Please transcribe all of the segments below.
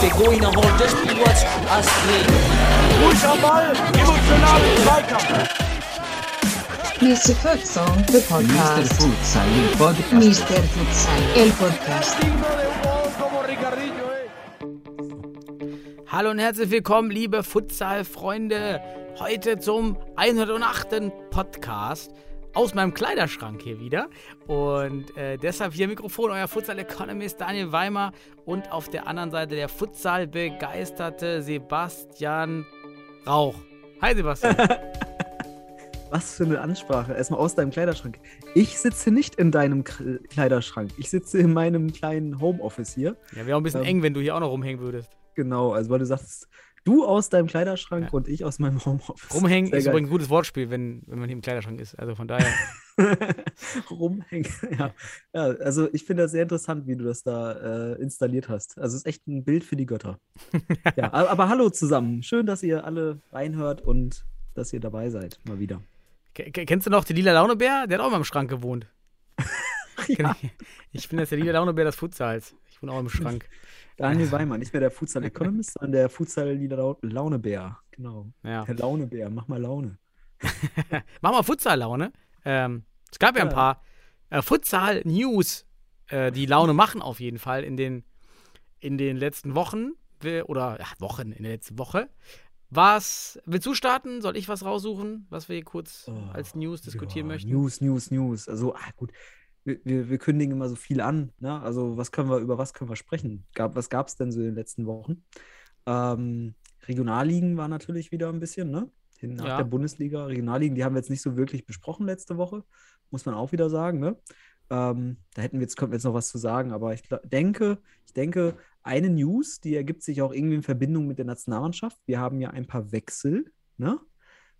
De Goina holt das Spiel was Astrid. Ruhig am Ball, emotional im Zweikampf. Mr. Futsal, the Mr. podcast. Futsal, il podcast. Mr. Futsal, el podcast. Hallo und herzlich willkommen, liebe Futsal-Freunde. Heute zum 108. Podcast aus meinem Kleiderschrank hier wieder. Und äh, deshalb hier Mikrofon, euer Futsal-Economist Daniel Weimer und auf der anderen Seite der Futsal-begeisterte Sebastian Rauch. Hi Sebastian. Was für eine Ansprache. Erstmal aus deinem Kleiderschrank. Ich sitze nicht in deinem Kleiderschrank. Ich sitze in meinem kleinen Homeoffice hier. ja, wäre auch ein bisschen Ähm. eng, wenn du hier auch noch rumhängen würdest. Genau, also weil du sagst, du aus deinem Kleiderschrank Ja. und ich aus meinem Homeoffice. Rumhängen Sehr ist geil. übrigens ein gutes Wortspiel, wenn, wenn man hier im Kleiderschrank ist. Also von daher. Rumhängen. Ja. ja, also ich finde das sehr interessant, wie du das da äh, installiert hast. Also es ist echt ein Bild für die Götter. ja, aber, aber hallo zusammen. Schön, dass ihr alle reinhört und dass ihr dabei seid, mal wieder. Ke- Kennst du noch den lila Launebär? Der hat auch mal im Schrank gewohnt. Ja. Ich bin jetzt der lila Launebär des Futsals. Ich wohne auch im Schrank. Daniel Weimann, nicht mehr der Futsal Economist, sondern der Futsal Launebär. Genau. Ja. Der Launebär, mach mal Laune. Mach mal Futsal-Laune. Ähm, es gab ja ein Ja. paar äh, Futsal-News, äh, die Laune machen auf jeden Fall in den, in den letzten Wochen. We- Oder ja, Wochen, in der letzten Woche. Was, willst du starten? Soll ich was raussuchen, was wir hier kurz Oh, als News diskutieren Ja, möchten? News, News, News. Also, ah, gut. Wir, wir, wir kündigen immer so viel an. Ne? Also, was können wir, über was können wir sprechen? Gab, was gab es denn so in den letzten Wochen? Ähm, Regionalligen war natürlich wieder ein bisschen, ne? Nach Ja. der Bundesliga. Regionalligen, die haben wir jetzt nicht so wirklich besprochen letzte Woche, muss man auch wieder sagen, ne? Ähm, da hätten wir jetzt, könnten wir jetzt noch was zu sagen, aber ich denke, ich denke, eine News, die ergibt sich auch irgendwie in Verbindung mit der Nationalmannschaft. Wir haben ja ein paar Wechsel, ne?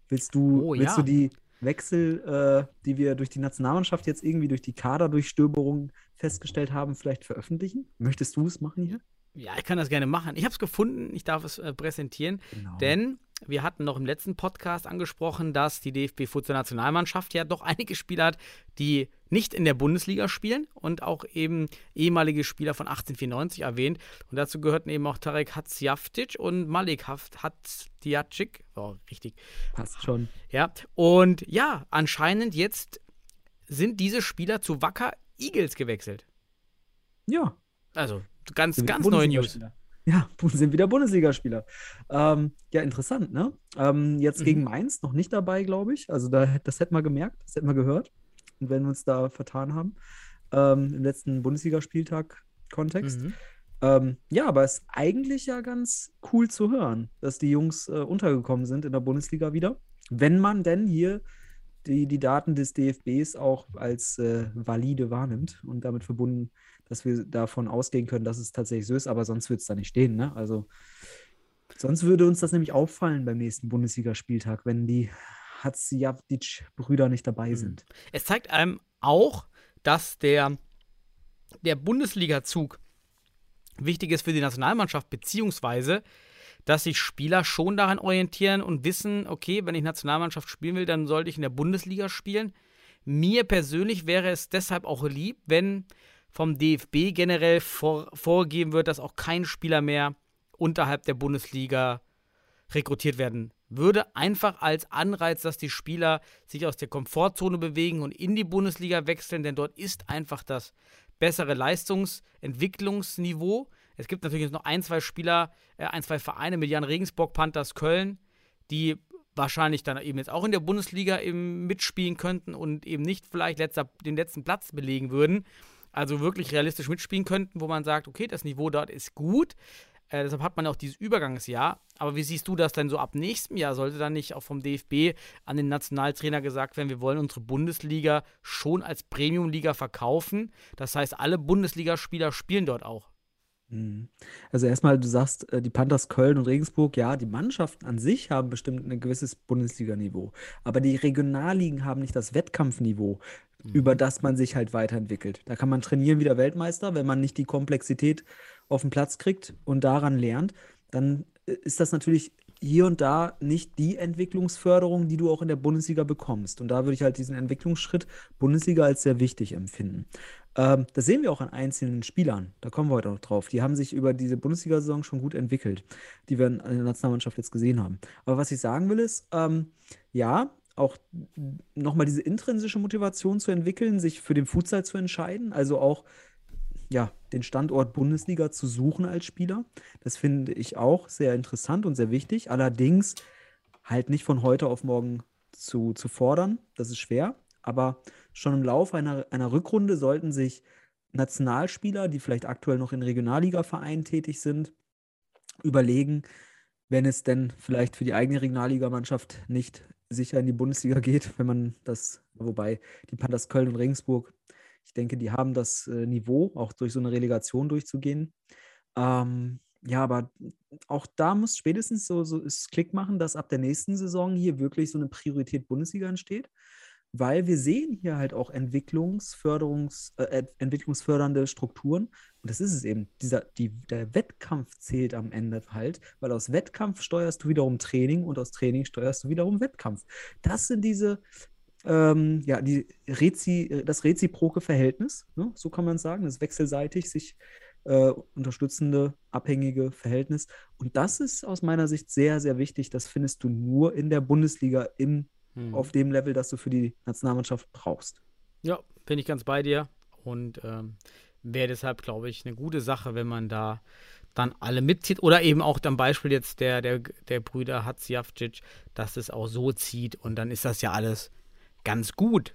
Willst du, Oh, willst ja. du die Wechsel, äh, die wir durch die Nationalmannschaft jetzt irgendwie durch die Kaderdurchstöberung festgestellt haben, vielleicht veröffentlichen? Möchtest du es machen hier? Ja, ich kann das gerne machen. Ich habe es gefunden, ich darf es äh, präsentieren. Genau. Denn wir hatten noch im letzten Podcast angesprochen, dass die DFB-Futsal-Nationalmannschaft ja doch einige Spieler hat, die nicht in der Bundesliga spielen und auch eben ehemalige Spieler von 1894 erwähnt. Und dazu gehörten eben auch Tarek Hatzjaftic und Malik Hatzjafcic. Oh, richtig. Passt schon. Ja, und ja, anscheinend jetzt sind diese Spieler zu Wacker Eagles gewechselt. Ja, Also ganz, ganz neue News. Ja, sind wieder Bundesligaspieler. Ähm, ja, interessant, ne? Ähm, jetzt Mhm. gegen Mainz noch nicht dabei, glaube ich. Also da, das hätten wir gemerkt, das hätten wir gehört. Und wenn wir uns da vertan haben, ähm, im letzten Bundesligaspieltag-Kontext. Mhm. Ähm, ja, aber es ist eigentlich ja ganz cool zu hören, dass die Jungs äh, untergekommen sind in der Bundesliga wieder. Wenn man denn hier die, die Daten des DFBs auch als äh, valide wahrnimmt und damit verbunden, dass wir davon ausgehen können, dass es tatsächlich so ist, aber sonst wird es da nicht stehen. Ne? Also sonst würde uns das nämlich auffallen beim nächsten Bundesligaspieltag, wenn die Hatzjavdic-Brüder nicht dabei Mhm. sind. Es zeigt einem auch, dass der, der Bundesliga-Zug wichtig ist für die Nationalmannschaft, beziehungsweise, dass sich Spieler schon daran orientieren und wissen, okay, wenn ich Nationalmannschaft spielen will, dann sollte ich in der Bundesliga spielen. Mir persönlich wäre es deshalb auch lieb, wenn vom DFB generell vor, vorgegeben wird, dass auch kein Spieler mehr unterhalb der Bundesliga rekrutiert werden würde. Einfach als Anreiz, dass die Spieler sich aus der Komfortzone bewegen und in die Bundesliga wechseln, denn dort ist einfach das bessere Leistungsentwicklungsniveau. Es gibt natürlich jetzt noch ein, zwei Spieler, äh, ein, zwei Vereine mit Jan Regensburg, Panthers Köln, die wahrscheinlich dann eben jetzt auch in der Bundesliga eben mitspielen könnten und eben nicht vielleicht letzter, den letzten Platz belegen würden. Also wirklich realistisch mitspielen könnten, wo man sagt, okay, das Niveau dort ist gut. Äh, deshalb hat man auch dieses Übergangsjahr. Aber wie siehst du das denn so ab nächstem Jahr? Sollte dann nicht auch vom DFB an den Nationaltrainer gesagt werden, wir wollen unsere Bundesliga schon als Premium-Liga verkaufen? Das heißt, alle Bundesligaspieler spielen dort auch. Mhm. Also erstmal, du sagst, äh, die Panthers Köln und Regensburg, ja, die Mannschaften an sich haben bestimmt ein gewisses Bundesliga-Niveau, aber die Regionalligen haben nicht das Wettkampfniveau, über das man sich halt weiterentwickelt. Da kann man trainieren wie der Weltmeister, wenn man nicht die Komplexität auf den Platz kriegt und daran lernt, dann äh, ist das natürlich hier und da nicht die Entwicklungsförderung, die du auch in der Bundesliga bekommst. Und da würde ich halt diesen Entwicklungsschritt Bundesliga als sehr wichtig empfinden. Ähm, das sehen wir auch an einzelnen Spielern. Da kommen wir heute noch drauf. Die haben sich über diese Bundesliga-Saison schon gut entwickelt, die wir in der Nationalmannschaft jetzt gesehen haben. Aber was ich sagen will, ist, ähm, ja, auch nochmal diese intrinsische Motivation zu entwickeln, sich für den Futsal zu entscheiden, also auch ja, den Standort Bundesliga zu suchen als Spieler. Das finde ich auch sehr interessant und sehr wichtig. Allerdings halt nicht von heute auf morgen zu, zu fordern. Das ist schwer. Aber schon im Laufe einer, einer Rückrunde sollten sich Nationalspieler, die vielleicht aktuell noch in Regionalliga-Vereinen tätig sind, überlegen, wenn es denn vielleicht für die eigene Regionalligamannschaft nicht sicher in die Bundesliga geht, wenn man das, wobei die Panthers Köln und Regensburg ich denke, die haben das äh, Niveau, auch durch so eine Relegation durchzugehen. Ähm, ja, aber auch da muss spätestens so, so es Klick machen, dass ab der nächsten Saison hier wirklich so eine Priorität Bundesliga entsteht. Weil wir sehen hier halt auch Entwicklungsförderungs, äh, entwicklungsfördernde Strukturen. Und das ist es eben. Dieser, die, der Wettkampf zählt am Ende halt, weil aus Wettkampf steuerst du wiederum Training und aus Training steuerst du wiederum Wettkampf. Das sind diese ähm, ja, die Rezi, das reziproke Verhältnis, ne? so kann man sagen, das wechselseitig sich äh, unterstützende, abhängige Verhältnis. Und das ist aus meiner Sicht sehr, sehr wichtig. Das findest du nur in der Bundesliga im, hm. auf dem Level, das du für die Nationalmannschaft brauchst. Ja, bin ich ganz bei dir. Und ähm, wäre deshalb, glaube ich, eine gute Sache, wenn man da dann alle mitzieht. Oder eben auch am Beispiel jetzt der, der, der Brüder Hatzjavcic, dass es auch so zieht. Und dann ist das ja alles ganz gut.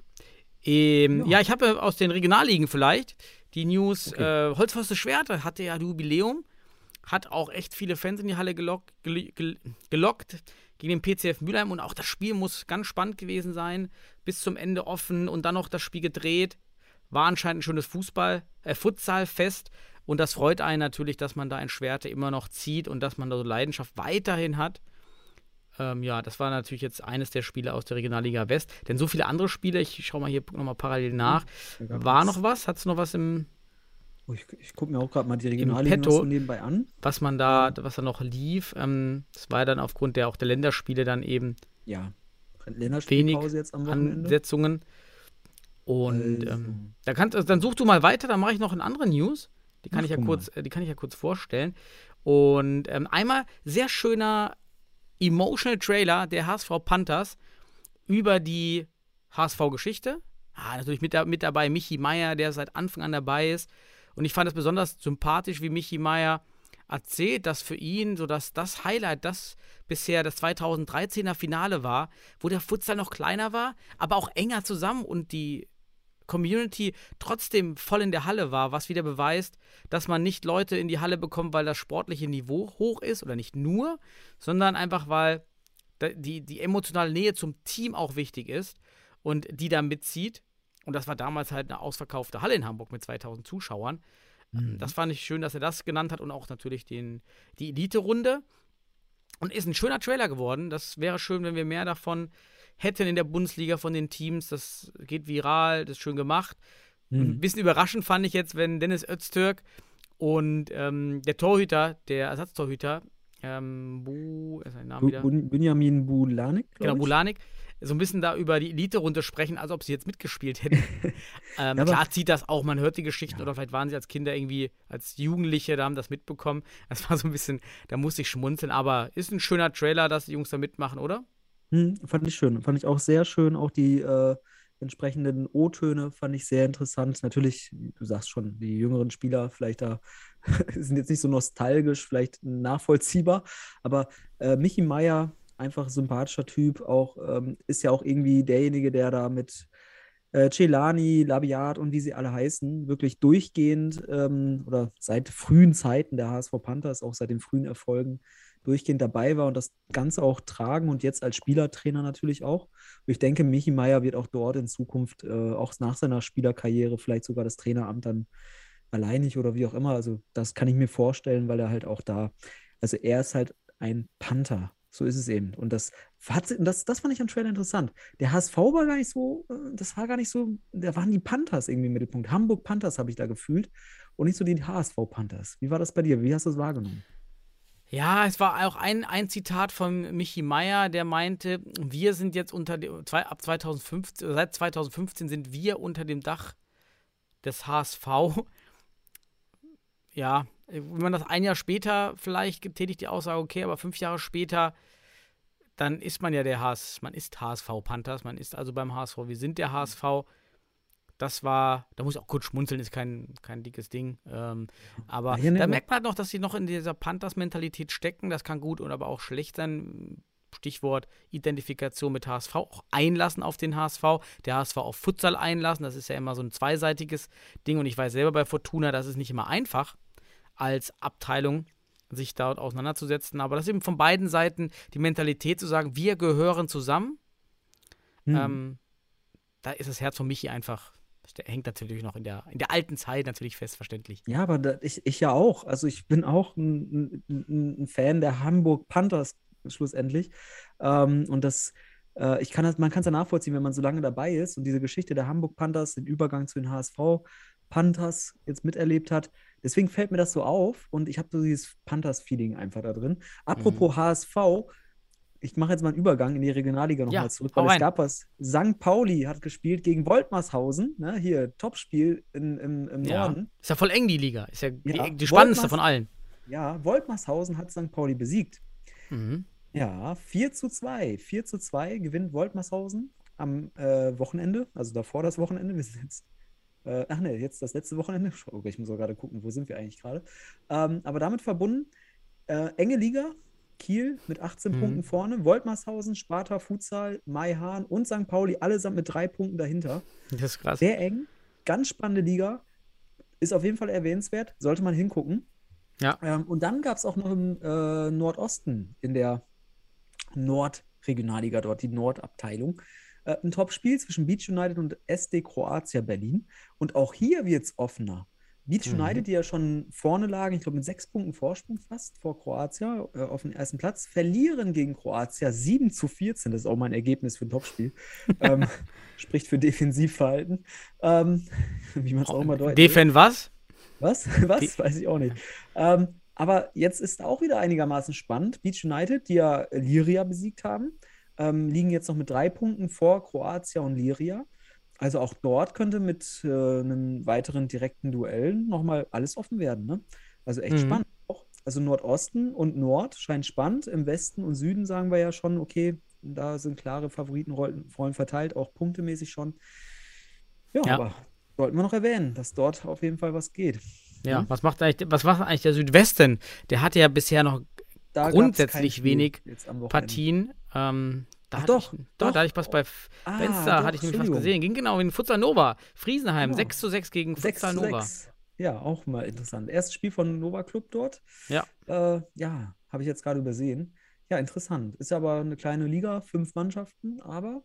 Ähm, ja. ja. ich habe aus den Regionalligen vielleicht die News. Okay. Äh, Holzforste Schwerte hatte ja Jubiläum, hat auch echt viele Fans in die Halle gelockt, gelockt gegen den PCF Mülheim und auch das Spiel muss ganz spannend gewesen sein, bis zum Ende offen und dann noch das Spiel gedreht. War anscheinend ein schönes Fußball, äh, Futsalfest und das freut einen natürlich, dass man da ein Schwerte immer noch zieht und dass man da so Leidenschaft weiterhin hat. Ähm, ja, das war natürlich jetzt eines der Spiele aus der Regionalliga West. Denn so viele andere Spiele, ich schaue mal hier nochmal parallel nach. War noch was? Hat es noch was im. Oh, ich, ich gucke mir auch gerade mal die Regionalliga so nebenbei an. Was man da, was da noch lief. Ähm, das war ja dann aufgrund der auch der Länderspiele dann eben. Ja, Wochenende. Ansetzungen. Und also. ähm, da kannst, also dann such du mal weiter, dann mache ich noch eine andere News. Die kann, ich ja kurz, äh, die kann ich ja kurz vorstellen. Und ähm, einmal sehr schöner Emotional Trailer der HSV Panthers über die HSV-Geschichte. Ah, natürlich mit, mit dabei Michi Meier, der seit Anfang an dabei ist. Und ich fand es besonders sympathisch, wie Michi Meier erzählt, dass für ihn so dass das Highlight, das bisher das 2013er Finale war, wo der Futsal noch kleiner war, aber auch enger zusammen und die Community trotzdem voll in der Halle war, was wieder beweist, dass man nicht Leute in die Halle bekommt, weil das sportliche Niveau hoch ist oder nicht nur, sondern einfach weil die, die emotionale Nähe zum Team auch wichtig ist und die da mitzieht. Und das war damals halt eine ausverkaufte Halle in Hamburg mit 2000 Zuschauern. Mhm. Das fand ich schön, dass er das genannt hat und auch natürlich den, die Elite-Runde. Und ist ein schöner Trailer geworden. Das wäre schön, wenn wir mehr davon hätten in der Bundesliga von den Teams. Das geht viral, das ist schön gemacht. Mhm. Ein bisschen überraschend fand ich jetzt, wenn Dennis Öztürk und ähm, der Torhüter, der Ersatztorhüter, ähm, Bu, ist sein Name wieder? Benjamin Bulanik. Genau, Bulanik. So ein bisschen da über die Elite runtersprechen, als ob sie jetzt mitgespielt hätten. ähm, ja, klar zieht das auch, man hört die Geschichten ja. oder vielleicht waren sie als Kinder irgendwie, als Jugendliche, da haben das mitbekommen. Das war so ein bisschen, da musste ich schmunzeln, aber ist ein schöner Trailer, dass die Jungs da mitmachen, oder? Hm, fand ich schön. Fand ich auch sehr schön. Auch die äh, entsprechenden O-Töne fand ich sehr interessant. Natürlich, du sagst schon, die jüngeren Spieler vielleicht da sind jetzt nicht so nostalgisch, vielleicht nachvollziehbar. Aber äh, Michi Meier, einfach sympathischer Typ, auch ähm, ist ja auch irgendwie derjenige, der da mit äh, Celani, Labiat und wie sie alle heißen, wirklich durchgehend ähm, oder seit frühen Zeiten der HSV Panthers, auch seit den frühen Erfolgen, durchgehend dabei war und das Ganze auch tragen und jetzt als Spielertrainer natürlich auch. Und ich denke, Michi Meier wird auch dort in Zukunft, äh, auch nach seiner Spielerkarriere, vielleicht sogar das Traineramt dann alleinig oder wie auch immer. Also das kann ich mir vorstellen, weil er halt auch da, also er ist halt ein Panther. So ist es eben. Und das, das, das fand ich am Trailer interessant. Der HSV war gar nicht so, äh, das war gar nicht so, da waren die Panthers irgendwie im Mittelpunkt. Hamburg Panthers habe ich da gefühlt und nicht so die HSV Panthers. Wie war das bei dir? Wie hast du das wahrgenommen? Ja, es war auch ein, ein Zitat von Michi Meier, der meinte, wir sind jetzt unter dem, zwei, ab 2015, seit 2015 sind wir unter dem Dach des HSV. Ja, wenn man das ein Jahr später vielleicht getätigt die Aussage, okay, aber fünf Jahre später, dann ist man ja der HSV, man ist HSV Panthers, man ist also beim HSV, wir sind der HSV. Das war, da muss ich auch kurz schmunzeln, ist kein, kein dickes Ding. Ähm, aber hier da merkt man halt noch, dass sie noch in dieser Panthers-Mentalität stecken. Das kann gut und aber auch schlecht sein. Stichwort Identifikation mit HSV, auch einlassen auf den HSV, der HSV auf Futsal einlassen. Das ist ja immer so ein zweiseitiges Ding und ich weiß selber bei Fortuna, das ist nicht immer einfach als Abteilung sich dort auseinanderzusetzen. Aber das ist eben von beiden Seiten die Mentalität zu sagen, wir gehören zusammen. Hm. Ähm, da ist das Herz von Michi einfach, der hängt natürlich noch in der, in der alten Zeit natürlich festverständlich. Ja, aber da, ich, ich ja auch. Also ich bin auch ein, ein, ein Fan der Hamburg Panthers schlussendlich. Ähm, und das, äh, ich kann das, man kann es ja nachvollziehen, wenn man so lange dabei ist und diese Geschichte der Hamburg Panthers, den Übergang zu den HSV Panthers jetzt miterlebt hat. Deswegen fällt mir das so auf und ich habe so dieses Panthers-Feeling einfach da drin. Apropos HSV, ich mache jetzt mal einen Übergang in die Regionalliga nochmal Ja, zurück, weil es gab was. St. Pauli hat gespielt gegen Woltmarshausen, ne? hier Topspiel in, im, im Ja. Norden. Ist ja voll eng, die Liga. Ist ja, Ja, die, die spannendste Woltmars- von allen. Ja, Woltmarshausen hat St. Pauli besiegt. Mhm. Ja, 4 zu 2. 4 zu 2 gewinnt Woltmarshausen am äh, Wochenende, also davor das Wochenende. Wir sind jetzt, äh, ach ne, jetzt das letzte Wochenende. Oh, ich muss auch gerade gucken, wo sind wir eigentlich gerade. Ähm, aber damit verbunden, äh, enge Liga, Kiel mit 18 Mhm. Punkten vorne, Woltmarshausen, Sparta, Futsal, Maihahn und St. Pauli allesamt mit drei Punkten dahinter. Das ist krass. Sehr eng, ganz spannende Liga. Ist auf jeden Fall erwähnenswert, sollte man hingucken. Ja. Ähm, und dann gab es auch noch im äh, Nordosten, in der Nordregionalliga dort, die Nordabteilung, äh, ein Topspiel zwischen Beach United und SD Kroatia Berlin. Und auch hier wird es offener. Beach Mhm. United, die ja schon vorne lagen, ich glaube mit sechs Punkten Vorsprung fast vor Kroatia äh, auf den ersten Platz, verlieren gegen Kroatia 7 zu 14. Das ist auch mal ein Ergebnis für ein Topspiel. ähm, spricht für Defensivverhalten. Ähm, wie man es auch mal deutlich. Defen was? Was? Was? Weiß ich auch nicht. Ähm, aber jetzt ist auch wieder einigermaßen spannend. Beach United, die ja Liria besiegt haben, ähm, liegen jetzt noch mit drei Punkten vor Kroatia und Liria. Also auch dort könnte mit äh, einem weiteren direkten Duell nochmal alles offen werden. Ne? Also echt Mhm. spannend auch. Also Nordosten und Nord scheint spannend. Im Westen und Süden sagen wir ja schon, okay, da sind klare Favoritenrollen Rollen verteilt, auch punktemäßig schon. Ja, Ja. aber sollten wir noch erwähnen, dass dort auf jeden Fall was geht. Ja, Mhm. was macht eigentlich, was macht eigentlich der Südwesten? Der hatte ja bisher noch Da Grundsätzlich wenig. Partien. Ähm, da Ach doch, ich, doch, da hatte ich was bei Ah, doch, hatte ich nämlich was gesehen. Ging genau in Futsal Nova. Friesenheim, Genau. 6 zu 6 gegen 6 Futsal Nova. 6. Ja, auch mal interessant. Erstes Spiel von Nova Club dort. Ja. Äh, ja, habe ich jetzt gerade übersehen. Ja, interessant. Ist aber eine kleine Liga, fünf Mannschaften, aber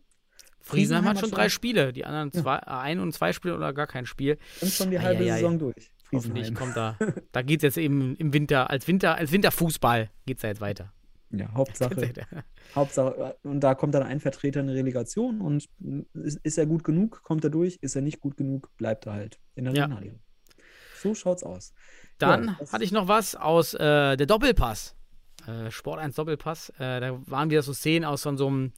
Friesenheim hat hat schon schon- drei Spiele. Die anderen Ja. zwei, äh, ein und zwei Spiele oder gar kein Spiel. sind schon die halbe ei, ei. Saison durch. Hoffentlich Friesenheim. kommt da. Da geht es jetzt eben im Winter, als Winter, als Winterfußball geht es da jetzt weiter. Ja, Hauptsache, Hauptsache, und da kommt dann ein Vertreter in die Relegation und ist, ist er gut genug, kommt er durch, ist er nicht gut genug, bleibt er halt in der Ja. Regionalliga. So schaut's aus. Dann Ja, hatte ich noch was aus äh, der Doppelpass. Äh, Sport 1 Doppelpass. Äh, da waren wieder so Szenen aus von so einem,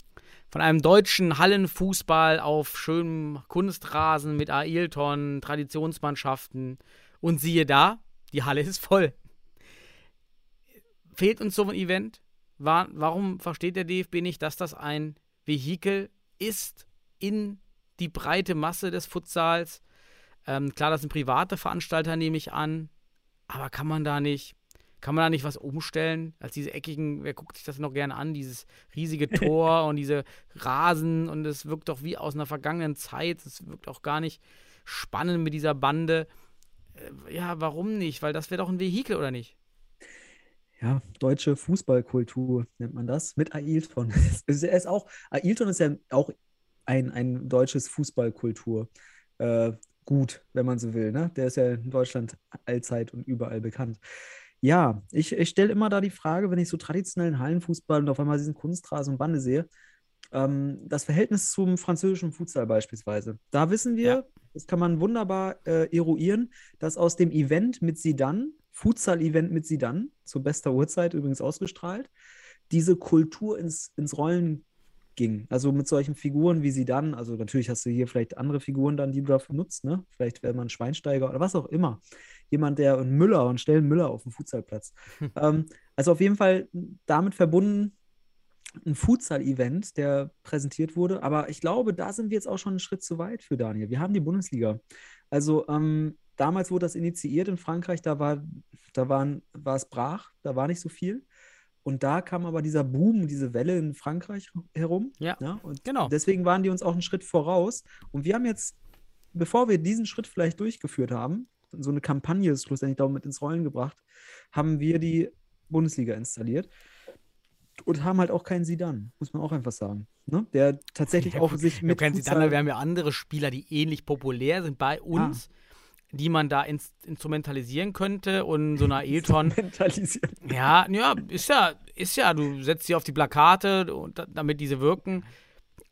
von einem deutschen Hallenfußball auf schönem Kunstrasen mit Ailton, Traditionsmannschaften. Und siehe da, die Halle ist voll. Fehlt uns so ein Event? Wa- warum versteht der DFB nicht, dass das ein Vehikel ist in die breite Masse des Futsals? Ähm, klar, das sind private Veranstalter, nehme ich an. Aber kann man da nicht, kann man da nicht was umstellen? Als diese eckigen, wer guckt sich das noch gerne an, dieses riesige Tor und diese Rasen und es wirkt doch wie aus einer vergangenen Zeit. Es wirkt auch gar nicht spannend mit dieser Bande. Äh, ja, warum nicht? Weil das wäre doch ein Vehikel, oder nicht? Ja, deutsche Fußballkultur nennt man das, mit Ailton. Es ist auch, Ailton ist ja auch ein, ein deutsches Fußballkultur. Äh, gut, wenn man so will. Ne? Der ist ja in Deutschland allzeit und überall bekannt. Ja, ich, ich stelle immer da die Frage, wenn ich so traditionellen Hallenfußball und auf einmal diesen Kunstrasen und Bande sehe, ähm, das Verhältnis zum französischen Futsal beispielsweise. Da wissen wir, Ja. das kann man wunderbar äh, eruieren, dass aus dem Event mit Sidan Futsal-Event mit Sidan, zu bester Uhrzeit übrigens ausgestrahlt, diese Kultur ins, ins Rollen ging. Also mit solchen Figuren wie Sidan, also natürlich hast du hier vielleicht andere Figuren dann, die du dafür nutzt, ne? Vielleicht wäre man Schweinsteiger oder was auch immer. Jemand, der und Müller und stellen Müller auf dem Futsalplatz. Hm. Ähm, also auf jeden Fall damit verbunden ein Futsal-Event, der präsentiert wurde. Aber ich glaube, da sind wir jetzt auch schon einen Schritt zu weit für Daniel. Wir haben die Bundesliga. Also ähm, damals wurde das initiiert in Frankreich, da war, da waren, war es brach, da war nicht so viel. Und da kam aber dieser Boom, diese Welle in Frankreich herum. Ja, und genau. Deswegen waren die uns auch einen Schritt voraus. Und wir haben jetzt, bevor wir diesen Schritt vielleicht durchgeführt haben, so eine Kampagne schlussendlich damit ins Rollen gebracht, haben wir die Bundesliga installiert und haben halt auch keinen Sidan, muss man auch einfach sagen. Ne? Der tatsächlich auch sich mit Futsal- Zidane, wir haben ja andere Spieler, die ähnlich populär sind bei uns, die man da ins instrumentalisieren könnte und so einer Elton. mentalisieren. ja, ja, ist ja, ist ja, du setzt sie auf die Plakate, und, da- damit diese wirken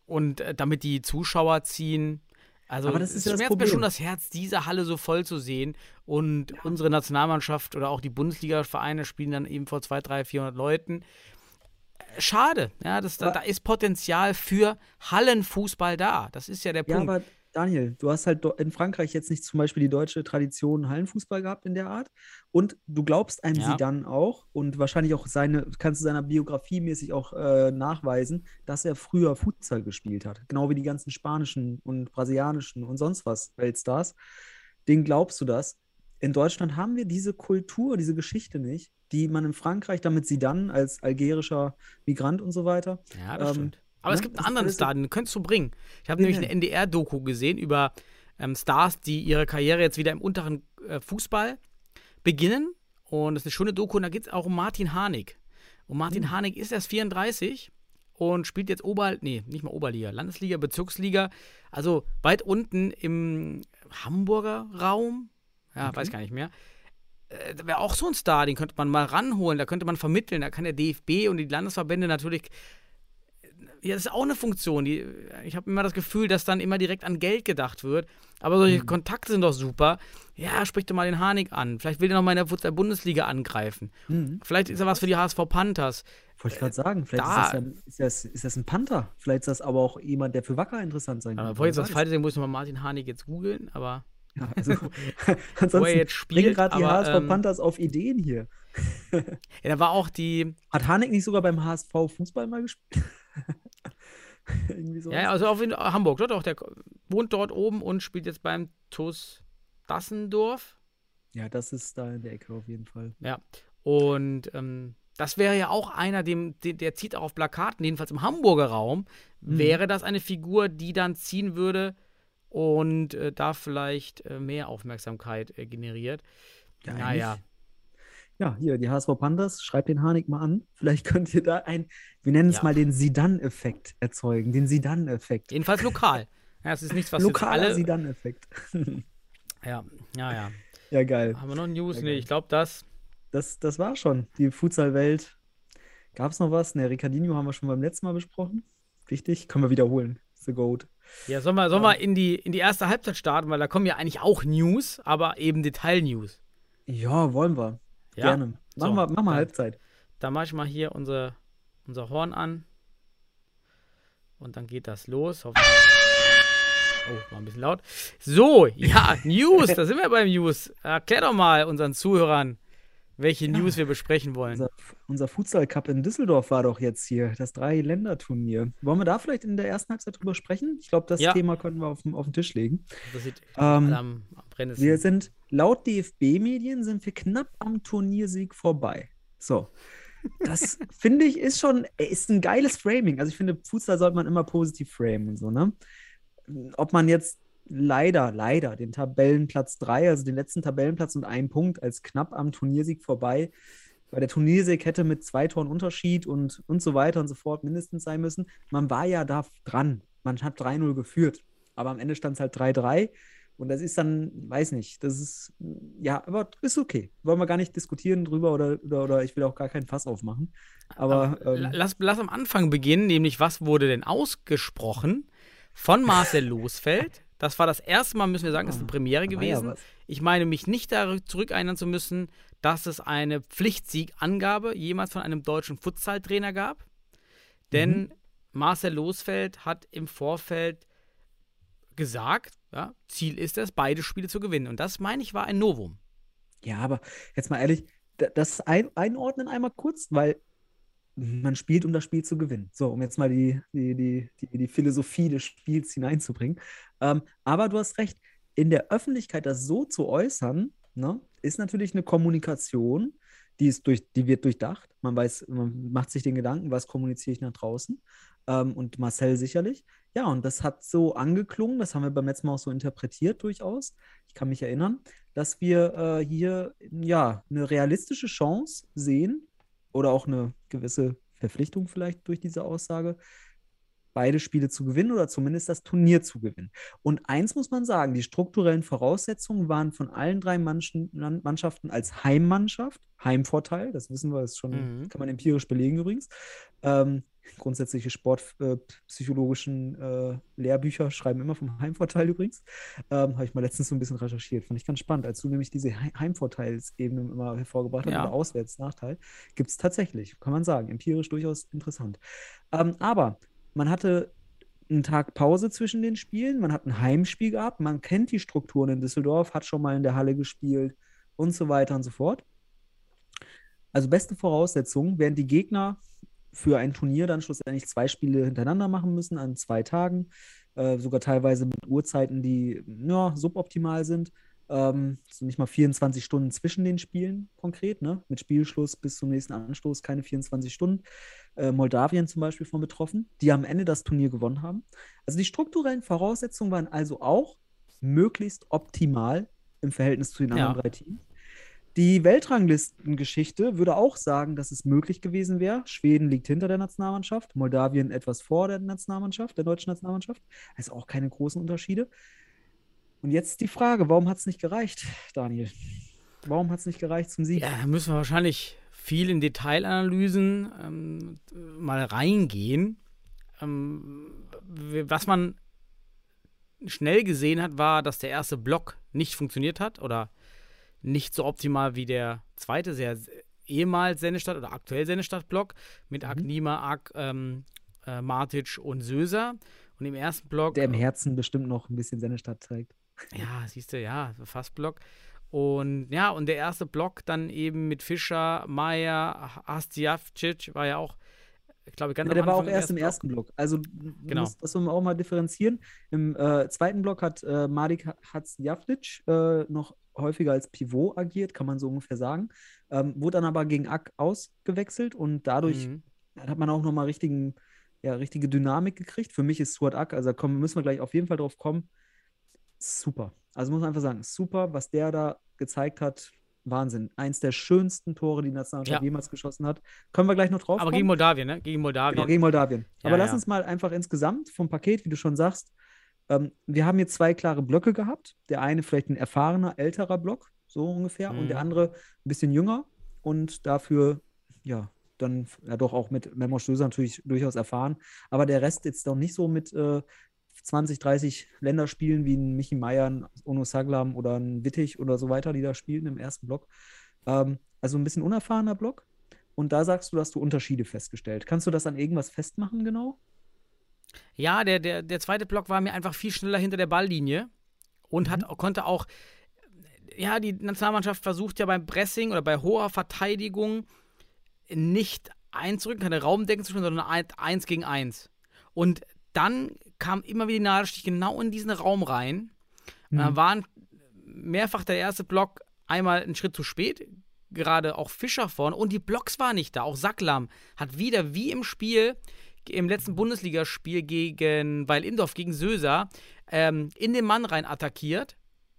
und äh, damit die Zuschauer ziehen. Also Aber das ist es ja das schmerzt mir schon das Herz, diese Halle so voll zu sehen. Und unsere Nationalmannschaft oder auch die Bundesliga-Vereine spielen dann eben vor 200, 300, 400 Leuten. Schade, ja, das, da, da ist Potenzial für Hallenfußball da. Das ist ja der Ja, Punkt. aber Daniel, du hast halt in Frankreich jetzt nicht zum Beispiel die deutsche Tradition Hallenfußball gehabt in der Art. Und du glaubst einem Ja. Sidan auch und wahrscheinlich auch seine, kannst du seiner Biografie mäßig auch äh, nachweisen, dass er früher Futsal gespielt hat. Genau wie die ganzen spanischen und brasilianischen und sonst was Weltstars. Den glaubst du das? In Deutschland haben wir diese Kultur, diese Geschichte nicht, die man in Frankreich damit Sidan als algerischer Migrant und so weiter. Ja, Ähm, stimmt. Aber es ne, gibt das einen anderen Star, den könntest du bringen. Ich habe nämlich eine NDR-Doku gesehen über ähm, Stars, die ihre Karriere jetzt wieder im unteren äh, Fußball beginnen. Und das ist eine schöne Doku und da geht es auch um Martin Harnik. Und Martin Hm. Harnik ist erst 34 und spielt jetzt Ober, nee, nicht mal Oberliga, Landesliga, Bezirksliga, also weit unten im Hamburger Raum. Ja, weiß gar nicht mehr. Äh, da wäre auch so ein Star, den könnte man mal ranholen, da könnte man vermitteln, da kann der DFB und die Landesverbände natürlich ja, das ist auch eine Funktion. Die, ich habe immer das Gefühl, dass dann immer direkt an Geld gedacht wird. Aber solche Kontakte sind doch super. Ja, sprich doch mal den Harnik an. Vielleicht will er noch mal in der Futsal-Bundesliga angreifen. Mhm. Vielleicht ist er was für die HSV Panthers. Wollte ich gerade sagen, vielleicht da- ist, das ja, ist, das, ist das ein Panther. Vielleicht ist das aber auch jemand, der für Wacker interessant sein kann. bevor ich jetzt was weiß. Falsches sage, muss ich nochmal Martin Harnik jetzt googeln. Aber Ja, also, ansonsten jetzt bringen spielt. gerade die HSV ähm, Panthers auf Ideen hier. ja, da war auch die. Hat Hanek nicht sogar beim HSV Fußball mal gespielt? Irgendwie so. Ja, also auf in Hamburg. Dort auch. Der wohnt dort oben und spielt jetzt beim TuS Dassendorf. ja, das ist da in der Ecke auf jeden Fall. Ja. Und ähm, das wäre ja auch einer, dem, der, der zieht auch auf Plakaten, jedenfalls im Hamburger Raum, Mhm. wäre das eine Figur, die dann ziehen würde und äh, da vielleicht äh, mehr Aufmerksamkeit äh, generiert. Ja, naja. Ja, hier, die HSV Panthers, schreibt den Hanik mal an. Vielleicht könnt ihr da ein, wir nennen es Ja. mal den Sidan-Effekt erzeugen. Den Sidan-Effekt. Jedenfalls lokal. Ja, es ist nichts, was Lokaler alle. Sidan-Effekt. Ja, ja, ja. ja, geil. Haben wir noch News? Ja, Nee, ich glaube, das. Das, das war schon. Die Futsal-Welt. Gab es noch was? Ne, Ricardinho haben wir schon beim letzten Mal besprochen. Wichtig, können wir wiederholen. The Goat. Ja, sollen wir, sollen wir in, die, in die erste Halbzeit starten, weil da kommen ja eigentlich auch News, aber eben Detail-News. Ja, wollen wir. Ja? Gerne. Machen So, wir, wir dann- Halbzeit. Da mache ich mal hier unser, unser Horn an. Und dann geht das los. Hoffentlich- Oh, war ein bisschen laut. So, ja, News, da sind wir beim News. Erklär doch mal unseren Zuhörern, welche News wir besprechen wollen. Unser, unser Futsal Cup in Düsseldorf war doch jetzt hier, das Drei-Länder-Turnier. Wollen wir da vielleicht in der ersten Halbzeit drüber sprechen? Ich glaube, das Ja. Thema können wir auf, den- auf den Tisch legen. Das sieht Ähm, am, am brennendsten. Wir sind, laut DFB-Medien, sind wir knapp am Turniersieg vorbei. So. Das finde ich ist schon, ist ein geiles Framing. Also ich finde, Futsal sollte man immer positiv framen und so, ne? Ob man jetzt leider, leider den Tabellenplatz 3, also den letzten Tabellenplatz und einen Punkt als knapp am Turniersieg vorbei, weil der Turniersieg hätte mit zwei Toren Unterschied und, und so weiter und so fort mindestens sein müssen. Man war ja da dran. Man hat 3-0 geführt. Aber am Ende stand es halt 3-3. Und das ist dann, weiß nicht, das ist, ja, aber ist okay. Wollen wir gar nicht diskutieren drüber oder, oder, oder ich will auch gar keinen Fass aufmachen. Aber, La- ähm, lass, lass am Anfang beginnen, nämlich was wurde denn ausgesprochen von Marcel Losfeld, Das war das erste Mal, müssen wir sagen, ist eine Ah, Premiere ja gewesen. ich meine mich nicht daran zurückerinnern zu müssen, dass es eine Pflichtsiegangabe jemals von einem deutschen Futsal-Trainer gab. Denn Mhm. Marcel Losfeld hat im Vorfeld gesagt, ja, Ziel ist es, beide Spiele zu gewinnen. Und das, meine ich, war ein Novum. Ja, aber jetzt mal ehrlich, da- das ein, einordnen einmal kurz, weil man spielt, um das Spiel zu gewinnen. So, um jetzt mal die, die, die, die, die Philosophie des Spiels hineinzubringen. Ähm, aber du hast recht, in der Öffentlichkeit das so zu äußern, ne, ist natürlich eine Kommunikation, die, ist durch, die wird durchdacht. Man weiß, man macht sich den Gedanken, was kommuniziere ich nach draußen. Ähm, und Marcel sicherlich. Ja, und das hat so angeklungen, das haben wir beim letzten Mal auch so interpretiert durchaus. Ich kann mich erinnern, dass wir äh, hier ja eine realistische Chance sehen oder auch eine gewisse Verpflichtung vielleicht durch diese Aussage, beide Spiele zu gewinnen oder zumindest das Turnier zu gewinnen. Und eins muss man sagen, die strukturellen Voraussetzungen waren von allen drei Mannschaften als Heimmannschaft, Heimvorteil, das wissen wir, das ist schon, Mhm. kann man empirisch belegen übrigens. Ähm, grundsätzliche sportpsychologischen äh, Lehrbücher schreiben immer vom Heimvorteil übrigens. Ähm, Habe ich mal letztens so ein bisschen recherchiert. Fand ich ganz spannend. Als du nämlich diese He- Heimvorteilsebene immer hervorgebracht hast, Ja. oder Auswärtsnachteil, gibt es tatsächlich, kann man sagen. Empirisch durchaus interessant. Ähm, aber man hatte einen Tag Pause zwischen den Spielen, man hat ein Heimspiel gehabt, man kennt die Strukturen in Düsseldorf, hat schon mal in der Halle gespielt und so weiter und so fort. Also beste Voraussetzungen, während die Gegner für ein Turnier dann schlussendlich zwei Spiele hintereinander machen müssen an zwei Tagen, äh, sogar teilweise mit Uhrzeiten, die ja, suboptimal sind. Ähm, so nicht mal 24 Stunden zwischen den Spielen konkret, ne? Mit Spielschluss bis zum nächsten Anstoß keine 24 Stunden. Äh, Moldawien zum Beispiel von betroffen, die am Ende das Turnier gewonnen haben. Also die strukturellen Voraussetzungen waren also auch möglichst optimal im Verhältnis zu den Ja. anderen drei Teams. Die Weltranglistengeschichte würde auch sagen, dass es möglich gewesen wäre. Schweden liegt hinter der Nationalmannschaft, Moldawien etwas vor der Nationalmannschaft, der deutschen Nationalmannschaft. Also auch keine großen Unterschiede. Und jetzt die Frage, warum hat es nicht gereicht, Daniel? Warum hat es nicht gereicht zum Sieg? Ja, da müssen wir wahrscheinlich viel in Detailanalysen ähm, mal reingehen. Ähm, was man schnell gesehen hat, war, dass der erste Block nicht funktioniert hat oder nicht so optimal wie der zweite, sehr ehemals Sennestadt oder aktuell Sennestadt-Block mit Mhm. Agnima, Ag, ähm, äh, Martic und Söser. Und im ersten Block. Der im Herzen bestimmt noch ein bisschen Sennestadt trägt. Ja, siehst du, ja, fast Block. Und ja, und der erste Block dann eben mit Fischer, Meier, Hastjavcic war ja auch, ich glaube, ganz Ja, der war auch erst im Block. ersten Block. Also, du Genau. musst, das auch mal differenzieren. Im äh, zweiten Block hat äh, Madik Hatzjavlic äh, noch häufiger als Pivot agiert, kann man so ungefähr sagen. Ähm, wurde dann aber gegen Ak ausgewechselt und dadurch Mhm. hat man auch nochmal richtigen, ja, richtige Dynamik gekriegt. Für mich ist Stuart Ak, also da kommen, müssen wir gleich auf jeden Fall drauf kommen, super. Also muss man einfach sagen, super, was der da gezeigt hat. Wahnsinn. Eins der schönsten Tore, die die Nationalmannschaft Ja. jemals geschossen hat. Können wir gleich noch drauf Aber kommen? gegen Moldawien, ne? Gegen Moldawien. Genau, gegen Moldawien. Ja, Aber lass uns mal einfach insgesamt vom Paket, wie du schon sagst, ähm, wir haben hier zwei klare Blöcke gehabt. Der eine vielleicht ein erfahrener, älterer Block, so ungefähr, und der Mhm. andere ein bisschen jünger und dafür, ja, dann ja doch auch mit Memo Stößer natürlich durchaus erfahren. Aber der Rest jetzt doch nicht so mit äh, 20, 30 Länderspielen wie ein Michi Meier, ein Ono Saglam oder ein Wittig oder so weiter, die da spielen im ersten Block. Ähm, also ein bisschen unerfahrener Block. Und da sagst du, dass du Unterschiede festgestellt. Kannst du das an irgendwas festmachen, genau? Ja, der, der, der zweite Block war mir einfach viel schneller hinter der Balllinie und hat, konnte auch, ja, die Nationalmannschaft versucht ja beim Pressing oder bei hoher Verteidigung nicht einzurücken, keine Raumdecken zu spielen, sondern ein- eins gegen eins. Und dann kam immer wieder die Nadelstich genau in diesen Raum rein. Und dann waren mehrfach der erste Block einmal einen Schritt zu spät, gerade auch Fischer vorne und die Blocks waren nicht da. Auch Sacklam hat wieder wie im Spiel, im letzten Bundesligaspiel gegen Weil-Indorf, gegen Söser, ähm, in den Mann rein attackiert.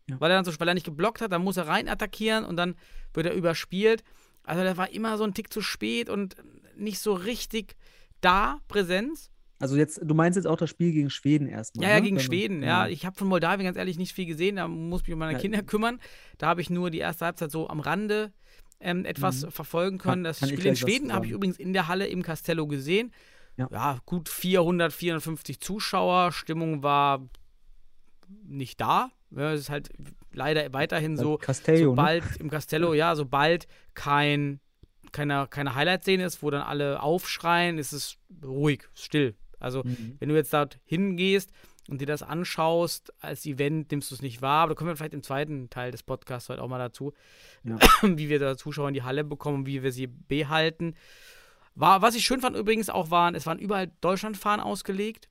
Ja. Weil er dann so, weil er nicht geblockt hat, dann muss er rein attackieren und dann wird er überspielt. Also der war immer so ein Tick zu spät und nicht so richtig da, Präsenz. Also jetzt, du meinst jetzt auch das Spiel gegen Schweden erstmal. Ja, ja, ne? gegen Wenn- Schweden. Ja, ich habe von Moldawien ganz ehrlich nicht viel gesehen. Da muss ich mich um meine Ja. Kinder kümmern. Da habe ich nur die erste Halbzeit so am Rande ähm, etwas verfolgen können. Mhm. Kann- das kann Spiel in Schweden habe ich übrigens in der Halle im Castello gesehen. Ja. Ja, gut 400, 450 Zuschauer. Stimmung war nicht da. Ja, es ist halt leider weiterhin so, Castello, ne? sobald im Castello, ja, sobald kein, keine, keine Highlight-Szene ist, wo dann alle aufschreien, ist es ruhig, still. Also, Mhm. wenn du jetzt da hingehst und dir das anschaust als Event, nimmst du es nicht wahr. Aber da kommen wir vielleicht im zweiten Teil des Podcasts heute auch mal dazu, Ja. wie wir da Zuschauer in die Halle bekommen, wie wir sie behalten. War, was ich schön fand übrigens auch waren, es waren überall Deutschlandfahnen ausgelegt.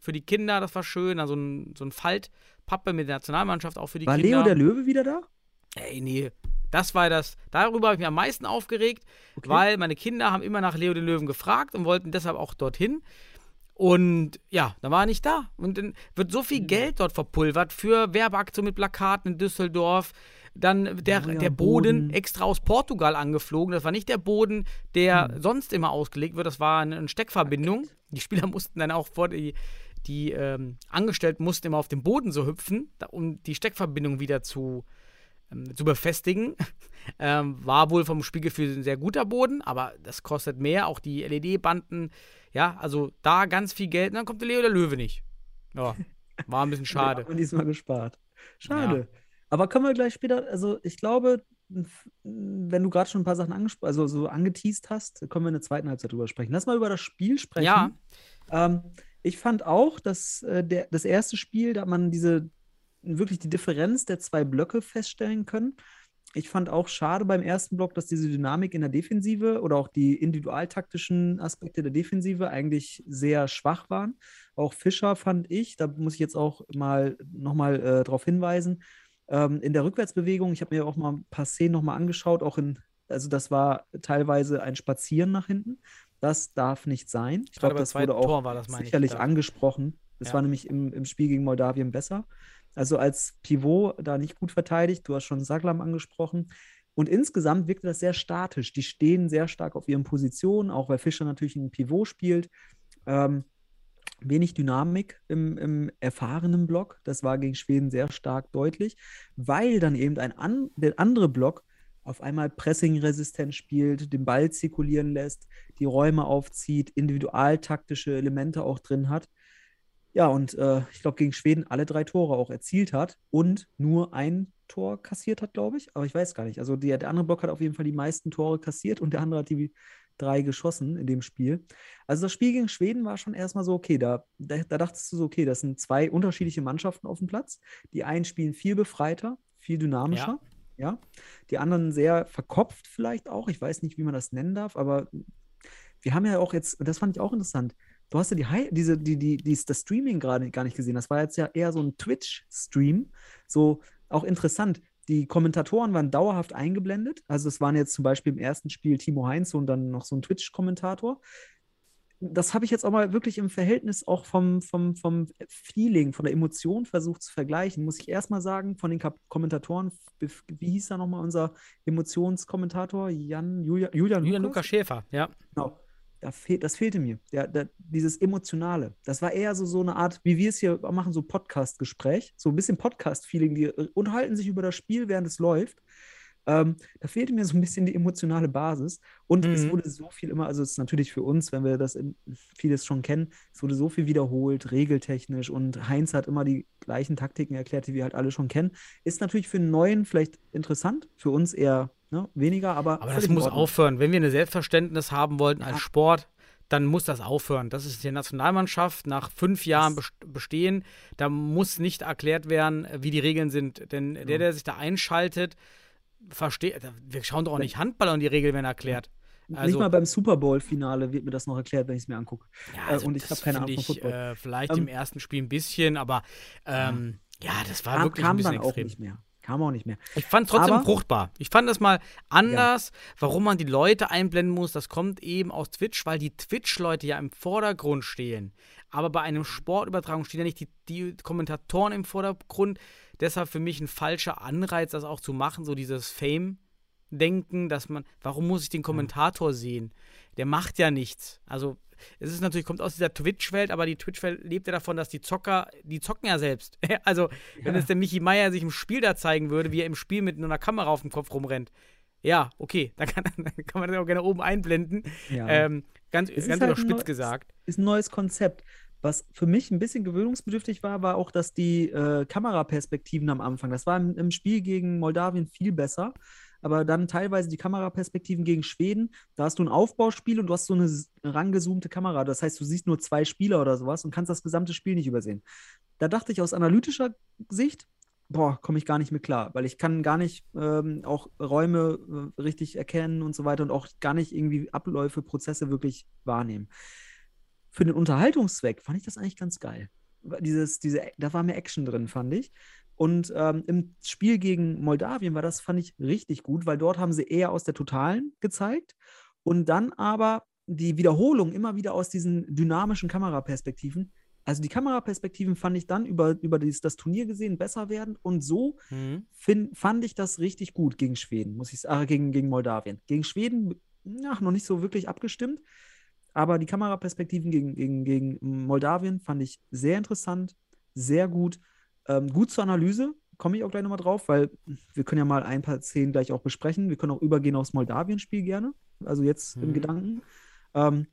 Für die Kinder, das war schön. Also ein, so ein Faltpappe mit der Nationalmannschaft auch für die War Kinder. Leo der Löwe wieder da? Ey, nee. Das war das. Darüber habe ich mich am meisten aufgeregt, Okay. weil meine Kinder haben immer nach Leo den Löwen gefragt und wollten deshalb auch dorthin. Und ja, da war er nicht da. Und dann wird so Hm. viel Geld dort verpulvert für Werbeaktionen mit Plakaten in Düsseldorf. Dann der, der Boden, extra aus Portugal angeflogen. Das war nicht der Boden, der Hm. sonst immer ausgelegt wird. Das war eine, Steckverbindung. Die Spieler mussten dann auch vor die, die ähm, Angestellten mussten immer auf dem Boden so hüpfen, um die Steckverbindung wieder zu, ähm, zu befestigen. ähm, war wohl vom Spielgefühl ein sehr guter Boden, aber das kostet mehr. Auch die LED-Banden, ja, also da ganz viel Geld. Und dann kommt der Leo der Löwe nicht. Ja, war ein bisschen schade. man diesmal gespart. Schade. Aber können wir gleich später, also ich glaube, wenn du gerade schon ein paar Sachen angesprochen, also so angeteased hast, können wir in der zweiten Halbzeit drüber sprechen. Lass mal über das Spiel sprechen. Ja. Ähm, ich fand auch, dass äh, der, das erste Spiel, da hat man diese wirklich die Differenz der zwei Blöcke feststellen können. Ich fand auch schade beim ersten Block, dass diese Dynamik in der Defensive oder auch die individualtaktischen Aspekte der Defensive eigentlich sehr schwach waren. Auch Fischer fand ich, da muss ich jetzt auch mal nochmal äh, darauf hinweisen, ähm, in der Rückwärtsbewegung, ich habe mir auch mal ein paar Szenen nochmal angeschaut, auch in, also das war teilweise ein Spazieren nach hinten. Das darf nicht sein. Ich glaube, das wurde auch das, sicherlich angesprochen. Das Ja. war nämlich im, im Spiel gegen Moldawien besser. Also als Pivot da nicht gut verteidigt. Du hast schon Saglam angesprochen. Und insgesamt wirkte das sehr statisch. Die stehen sehr stark auf ihren Positionen, auch weil Fischer natürlich ein Pivot spielt. Ähm, wenig Dynamik im, im erfahrenen Block. Das war gegen Schweden sehr stark deutlich, weil dann eben ein an, der andere Block auf einmal pressingresistent spielt, den Ball zirkulieren lässt, die Räume aufzieht, individualtaktische Elemente auch drin hat. Ja, und äh, ich glaube, gegen Schweden alle drei Tore auch erzielt hat und nur ein Tor kassiert hat, glaube ich. Aber ich weiß gar nicht. Also die, der andere Block hat auf jeden Fall die meisten Tore kassiert und der andere hat die drei geschossen in dem Spiel. Also das Spiel gegen Schweden war schon erstmal so, okay, da, da, da dachtest du so, okay, das sind zwei unterschiedliche Mannschaften auf dem Platz. Die einen spielen viel befreiter, viel dynamischer. Ja. Die anderen sehr verkopft vielleicht auch. Ich weiß nicht, wie man das nennen darf, aber wir haben ja auch jetzt, das fand ich auch interessant, du hast ja die, Hi- diese, die, die, die, das Streaming gerade gar nicht gesehen. Das war jetzt ja eher so ein Twitch-Stream. So auch interessant. Die Kommentatoren waren dauerhaft eingeblendet. Also es waren jetzt zum Beispiel im ersten Spiel Timo Heinz und dann noch so ein Twitch-Kommentator. Das habe ich jetzt auch mal wirklich im Verhältnis auch vom, vom, vom Feeling, von der Emotion versucht zu vergleichen. Muss ich erstmal sagen, von den Kap Kommentatoren, wie hieß da nochmal unser Emotionskommentator? Jan, Julian, Julian, Julian? Lukas Schäfer, ja. Genau. Da fehl, das fehlte mir. Der, der, dieses Emotionale. Das war eher so, so eine Art, wie wir es hier machen, so Podcast-Gespräch. So ein bisschen Podcast-Feeling. Die äh, unterhalten sich über das Spiel, während es läuft. Ähm, da fehlte mir so ein bisschen die emotionale Basis. Und es Mhm. wurde so viel immer, also es ist natürlich für uns, wenn wir das in, vieles schon kennen, es wurde so viel wiederholt, regeltechnisch. Und Heinz hat immer die gleichen Taktiken erklärt, die wir halt alle schon kennen. Ist natürlich für einen Neuen vielleicht interessant, für uns eher ne, weniger, aber. Aber das muss aufhören. Wenn wir ein Selbstverständnis haben wollten Ja. als Sport, dann muss das aufhören. Das ist die Nationalmannschaft nach fünf Jahren best- bestehen. Da muss nicht erklärt werden, wie die Regeln sind. Denn der, der sich da einschaltet, versteht. Wir schauen doch auch nicht Handball und die Regeln werden erklärt. nicht Also, mal beim Super Bowl-Finale wird mir das noch erklärt, wenn ich es mir angucke. ja, äh, also und ich habe keine Ahnung von Football. Äh, vielleicht Ähm, im ersten Spiel ein bisschen, aber ähm, ja, das war Kam, wirklich ein bisschen dann auch extrem. nicht mehr. Kam auch nicht mehr. Ich fand trotzdem Aber- fruchtbar. Ich fand das mal anders, warum man die Leute einblenden muss. Das kommt eben aus Twitch, weil die Twitch-Leute ja im Vordergrund stehen. Aber bei einem Sportübertragung stehen ja nicht die, die Kommentatoren im Vordergrund. Deshalb für mich ein falscher Anreiz, das auch zu machen, so dieses Fame-Denken, dass man, warum muss ich den Kommentator sehen? Der macht ja nichts. Also, es ist natürlich, kommt aus dieser Twitch-Welt, aber die Twitch-Welt lebt ja davon, dass die Zocker, die zocken ja selbst. also, wenn Ja. es der Michi Meier sich im Spiel da zeigen würde, wie er im Spiel mit einer Kamera auf dem Kopf rumrennt, ja, okay, dann kann, dann kann man das auch gerne oben einblenden. Ja. Ähm, ganz Es ist ganz halt neu- gesagt. ist ein neues Konzept. Was für mich ein bisschen gewöhnungsbedürftig war, war auch, dass die äh, Kameraperspektiven am Anfang, das war im, im Spiel gegen Moldawien viel besser, aber dann teilweise die Kameraperspektiven gegen Schweden, da hast du ein Aufbauspiel und du hast so eine rangezoomte Kamera. Das heißt, du siehst nur zwei Spieler oder sowas und kannst das gesamte Spiel nicht übersehen. Da dachte ich aus analytischer Sicht, boah, komme ich gar nicht mit klar, weil ich kann gar nicht ähm, auch Räume äh, richtig erkennen und so weiter und auch gar nicht irgendwie Abläufe, Prozesse wirklich wahrnehmen. Für den Unterhaltungszweck fand ich das eigentlich ganz geil. Dieses, diese, da war mehr Action drin, fand ich. Und ähm, im Spiel gegen Moldawien war das, fand ich, richtig gut, weil dort haben sie eher aus der Totalen gezeigt und dann aber die Wiederholung immer wieder aus diesen dynamischen Kameraperspektiven. Also die Kameraperspektiven fand ich dann über, über dieses, das Turnier gesehen besser werden und so Mhm. fin- fand ich das richtig gut gegen Schweden, muss ich sagen, gegen, gegen Moldawien. Gegen Schweden, ja, noch nicht so wirklich abgestimmt, aber die Kameraperspektiven gegen, gegen, gegen Moldawien fand ich sehr interessant, sehr gut, ähm, gut zur Analyse, komme ich auch gleich nochmal drauf, weil wir können ja mal ein paar Szenen gleich auch besprechen. Wir können auch übergehen aufs Moldawien-Spiel gerne, also jetzt im Mhm. Gedanken. Ähm,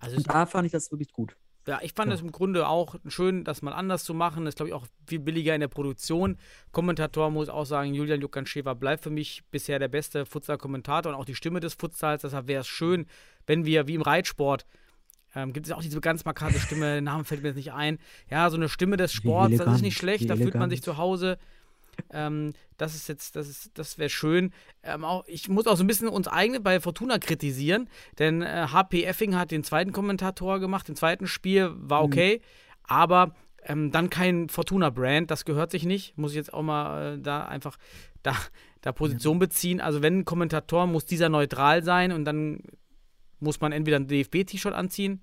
Also und da fand ich das wirklich gut. Ja, ich fand Ja. es im Grunde auch schön, das mal anders zu machen. Das ist, glaube ich, auch viel billiger in der Produktion. Kommentator muss auch sagen, Julian Jukanschewa bleibt für mich bisher der beste Futsal-Kommentator und auch die Stimme des Futsals. Deshalb wäre es schön, wenn wir, wie im Reitsport, ähm, gibt es auch diese ganz markante Stimme, der Name fällt mir jetzt nicht ein. Ja, so eine Stimme des Sports, das ist nicht schlecht, da fühlt man sich zu Hause. Ähm, das ist jetzt, das ist, das wäre schön. Ähm, auch, ich muss auch so ein bisschen uns eigene bei Fortuna kritisieren, denn äh, HP Effing hat den zweiten Kommentator gemacht, den zweiten Spiel war okay, aber ähm, dann kein Fortuna-Brand, das gehört sich nicht. Muss ich jetzt auch mal äh, da einfach da, da Position beziehen. Also wenn ein Kommentator muss dieser neutral sein und dann muss man entweder ein DFB-T-Shirt anziehen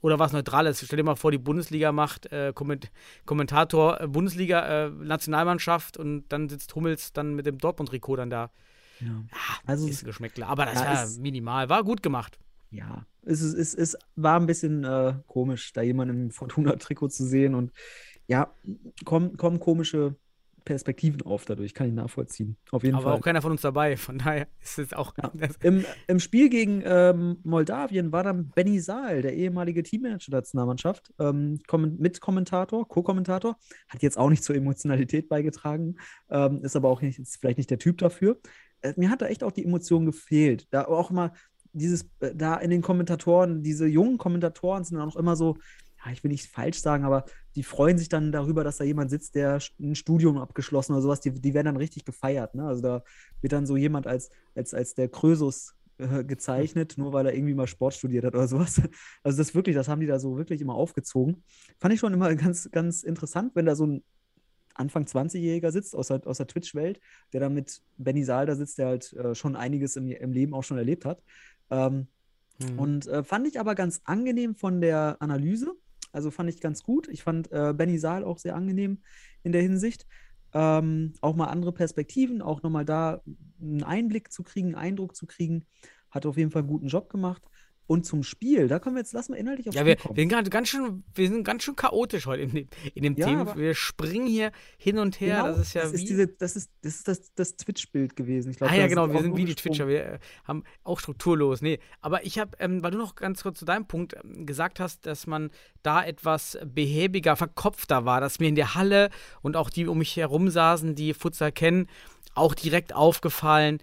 oder was Neutrales. Stell dir mal vor, die Bundesliga macht äh, Komment Kommentator äh, Bundesliga äh, Nationalmannschaft und dann sitzt Hummels dann mit dem Dortmund-Trikot dann da. Ja. Ah, Also ist Geschmäckler. Aber das ja, war minimal, war gut gemacht. ja, es, ist, es, es war ein bisschen äh, komisch, da jemanden im Fortuna-Trikot zu sehen und ja, kommen, kommen komische Perspektiven auf dadurch, kann ich nachvollziehen. Auf jeden Aber Fall. auch keiner von uns dabei. Von daher ist es auch. Ja. Im, Im Spiel gegen ähm, Moldawien war dann Benny Saal, der ehemalige Teammanager der Nationalmannschaft, ähm, kommen- Mitkommentator, Co-Kommentator, hat jetzt auch nicht zur Emotionalität beigetragen, ähm, ist aber auch nicht, vielleicht nicht der Typ dafür. Äh, mir hat da echt auch die Emotion gefehlt. Da auch immer dieses, äh, da in den Kommentatoren, diese jungen Kommentatoren sind dann auch immer so, ja, ich will nicht falsch sagen, aber die freuen sich dann darüber, dass da jemand sitzt, der ein Studium abgeschlossen oder sowas, die, die werden dann richtig gefeiert. Ne? Also da wird dann so jemand als, als, als der Krösus äh, gezeichnet, nur weil er irgendwie mal Sport studiert hat oder sowas. Also das wirklich, das haben die da so wirklich immer aufgezogen. Fand ich schon immer ganz, ganz interessant, wenn da so ein Anfang 20-Jähriger sitzt aus der, aus der Twitch-Welt, der dann mit Benny Saal da sitzt, der halt äh, schon einiges im, im Leben auch schon erlebt hat. Ähm, Mhm. und äh, fand ich aber ganz angenehm von der Analyse. Also fand ich ganz gut. Ich fand äh, Benny Saal auch sehr angenehm in der Hinsicht. Ähm, auch mal andere Perspektiven, auch nochmal da einen Einblick zu kriegen, einen Eindruck zu kriegen. Hat auf jeden Fall einen guten Job gemacht. Und zum Spiel, da können wir jetzt, lass mal inhaltlich aufs ja, wir, wir, sind ganz schön, wir sind ganz schön chaotisch heute in dem, in dem Ja, Thema. Wir springen hier hin und her. Genau, das ist ja das wie. ist, diese, das, ist, das, ist das, das Twitch-Bild gewesen. Ich glaub, Ah ja, genau, wir sind wie die. Twitcher, wir äh, haben auch strukturlos. Nee, aber ich habe, ähm, weil du noch ganz kurz zu deinem Punkt ähm, gesagt hast, dass man da etwas behäbiger, verkopfter war, dass mir in der Halle und auch die um mich herum saßen, die Futsal kennen, auch direkt aufgefallen,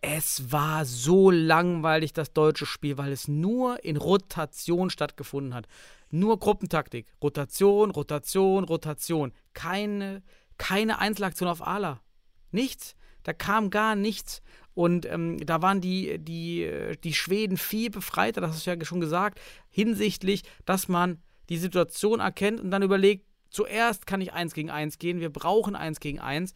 es war so langweilig, das deutsche Spiel, weil es nur in Rotation stattgefunden hat. Nur Gruppentaktik. Rotation, Rotation, Rotation. Keine, keine Einzelaktion auf Ala. Nichts. Da kam gar nichts. Und ähm, da waren die, die, die Schweden viel befreiter, das hast du ja schon gesagt, hinsichtlich, dass man die Situation erkennt und dann überlegt, zuerst kann ich eins gegen eins gehen, wir brauchen eins gegen eins.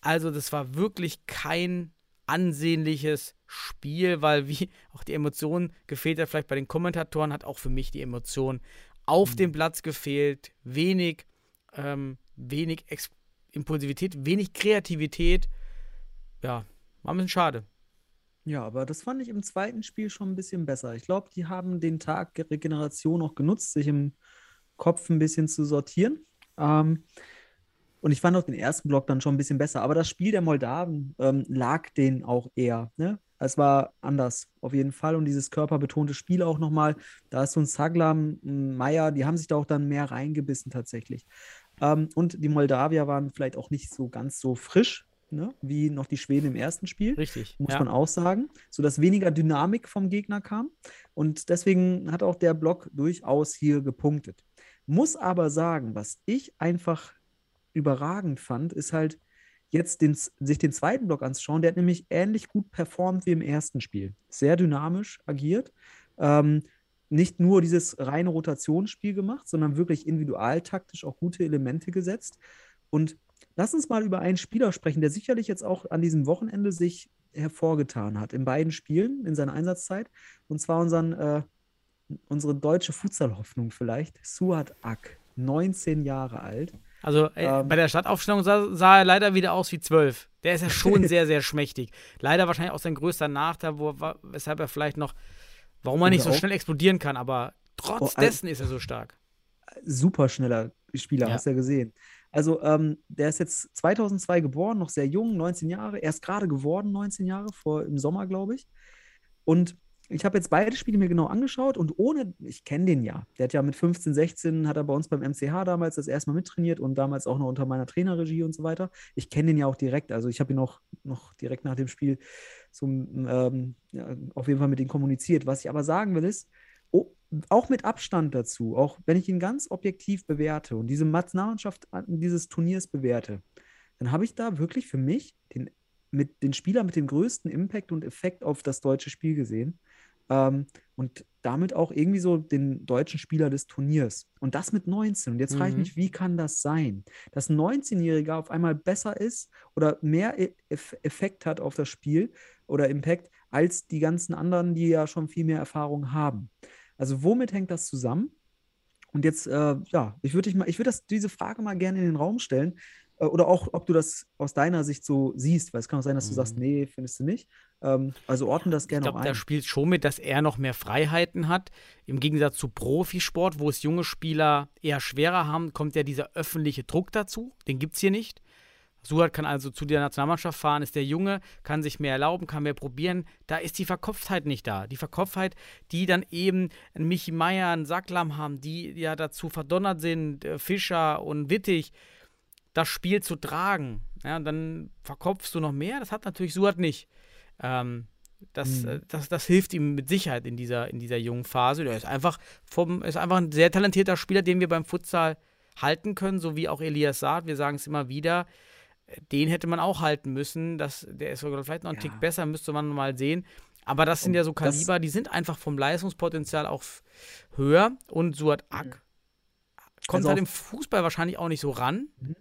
Also das war wirklich kein ansehnliches Spiel, weil wie auch die Emotion gefehlt hat, vielleicht bei den Kommentatoren, hat auch für mich die Emotion auf dem Platz gefehlt. Wenig, ähm, wenig Ex Impulsivität, wenig Kreativität. Ja, war ein bisschen schade. Ja, aber das fand ich im zweiten Spiel schon ein bisschen besser. Ich glaube, die haben den Tag der Regeneration auch genutzt, sich im Kopf ein bisschen zu sortieren. Ähm, und ich fand auch den ersten Block dann schon ein bisschen besser. Aber das Spiel der Moldawen ähm, lag denen auch eher. Ne? Es war anders, auf jeden Fall. Und dieses körperbetonte Spiel auch nochmal, da ist so ein Saglam, ein Meier, die haben sich da auch dann mehr reingebissen tatsächlich. Ähm, und die Moldawier waren vielleicht auch nicht so ganz so frisch, ne, wie noch die Schweden im ersten Spiel. Richtig. Muss ja. man auch sagen, sodass weniger Dynamik vom Gegner kam. Und deswegen hat auch der Block durchaus hier gepunktet. Muss aber sagen, was ich einfach überragend fand, ist halt jetzt den, sich den zweiten Block anzuschauen. Der hat nämlich ähnlich gut performt wie im ersten Spiel. Sehr dynamisch agiert. Ähm, nicht nur dieses reine Rotationsspiel gemacht, sondern wirklich individualtaktisch auch gute Elemente gesetzt. Und lass uns mal über einen Spieler sprechen, der sicherlich jetzt auch an diesem Wochenende sich hervorgetan hat, in beiden Spielen, in seiner Einsatzzeit. Und zwar unseren, äh, unsere deutsche Futsal-Hoffnung vielleicht, Suat Ak, 19 Jahre alt. Also äh, Ähm. bei der Stadtaufstellung sah, sah er leider wieder aus wie zwölf. Der ist ja schon sehr, sehr schmächtig. Leider wahrscheinlich auch sein größter Nachteil, wo, weshalb er vielleicht noch, warum er nicht so auch- schnell explodieren kann, aber trotz Oh, al- dessen ist er so stark. super schneller Spieler, Ja. hast du ja gesehen. Also, ähm, der ist jetzt 2002 geboren, noch sehr jung, 19 Jahre, erst gerade geworden, 19 Jahre, vor im Sommer, glaube ich. Und ich habe jetzt beide Spiele mir genau angeschaut und ohne, ich kenne den ja. Der hat ja mit 15, 16 hat er bei uns beim MCH damals das erste Mal mittrainiert und damals auch noch unter meiner Trainerregie und so weiter. Ich kenne den ja auch direkt. Also ich habe ihn auch noch direkt nach dem Spiel so, ähm, ja, auf jeden Fall mit ihm kommuniziert. Was ich aber sagen will, ist, oh, auch mit Abstand dazu, auch wenn ich ihn ganz objektiv bewerte und diese Nationalmannschaft an- dieses Turniers bewerte, dann habe ich da wirklich für mich den, mit, den Spieler mit dem größten Impact und Effekt auf das deutsche Spiel gesehen. Ähm, und damit auch irgendwie so den deutschen Spieler des Turniers. Und das mit 19. Und jetzt frage ich Mhm. mich, wie kann das sein? Dass ein 19-Jähriger auf einmal besser ist oder mehr E- Eff Effekt hat auf das Spiel oder Impact als die ganzen anderen, die ja schon viel mehr Erfahrung haben. Also womit hängt das zusammen? Und jetzt, äh, ja, ich würde mal, ich würde diese Frage mal gerne in den Raum stellen. Äh, oder auch, ob du das aus deiner Sicht so siehst, weil es kann auch sein, dass du sagst, nee, findest du nicht. Ähm, also ordne das Ich gerne glaube, auch da ein. spielt schon mit, dass er noch mehr Freiheiten hat. Im Gegensatz zu Profisport, wo es junge Spieler eher schwerer haben, kommt ja dieser öffentliche Druck dazu. Den gibt es hier nicht. Suat kann also zu der Nationalmannschaft fahren, ist der Junge, kann sich mehr erlauben, kann mehr probieren. Da ist die Verkopftheit nicht da. Die Verkopftheit, die dann eben ein Michi Meier, ein Sacklam haben, die ja dazu verdonnert sind, äh, Fischer und Wittig, das Spiel zu tragen. Ja, dann verkopfst du noch mehr. Das hat natürlich Suat nicht. Ähm, das, Mhm. äh, das, das hilft ihm mit Sicherheit in dieser, in dieser jungen Phase. Er ist einfach, vom, ist einfach ein sehr talentierter Spieler, den wir beim Futsal halten können, so wie auch Elias Saad. Wir sagen es immer wieder. Den hätte man auch halten müssen. Das, der ist vielleicht noch ein Ja. Tick besser, müsste man mal sehen. Aber das sind Und ja so Kaliber, die sind einfach vom Leistungspotenzial auch höher. Und Suat Ak kommt Also halt im Fußball wahrscheinlich auch nicht so ran, Mhm.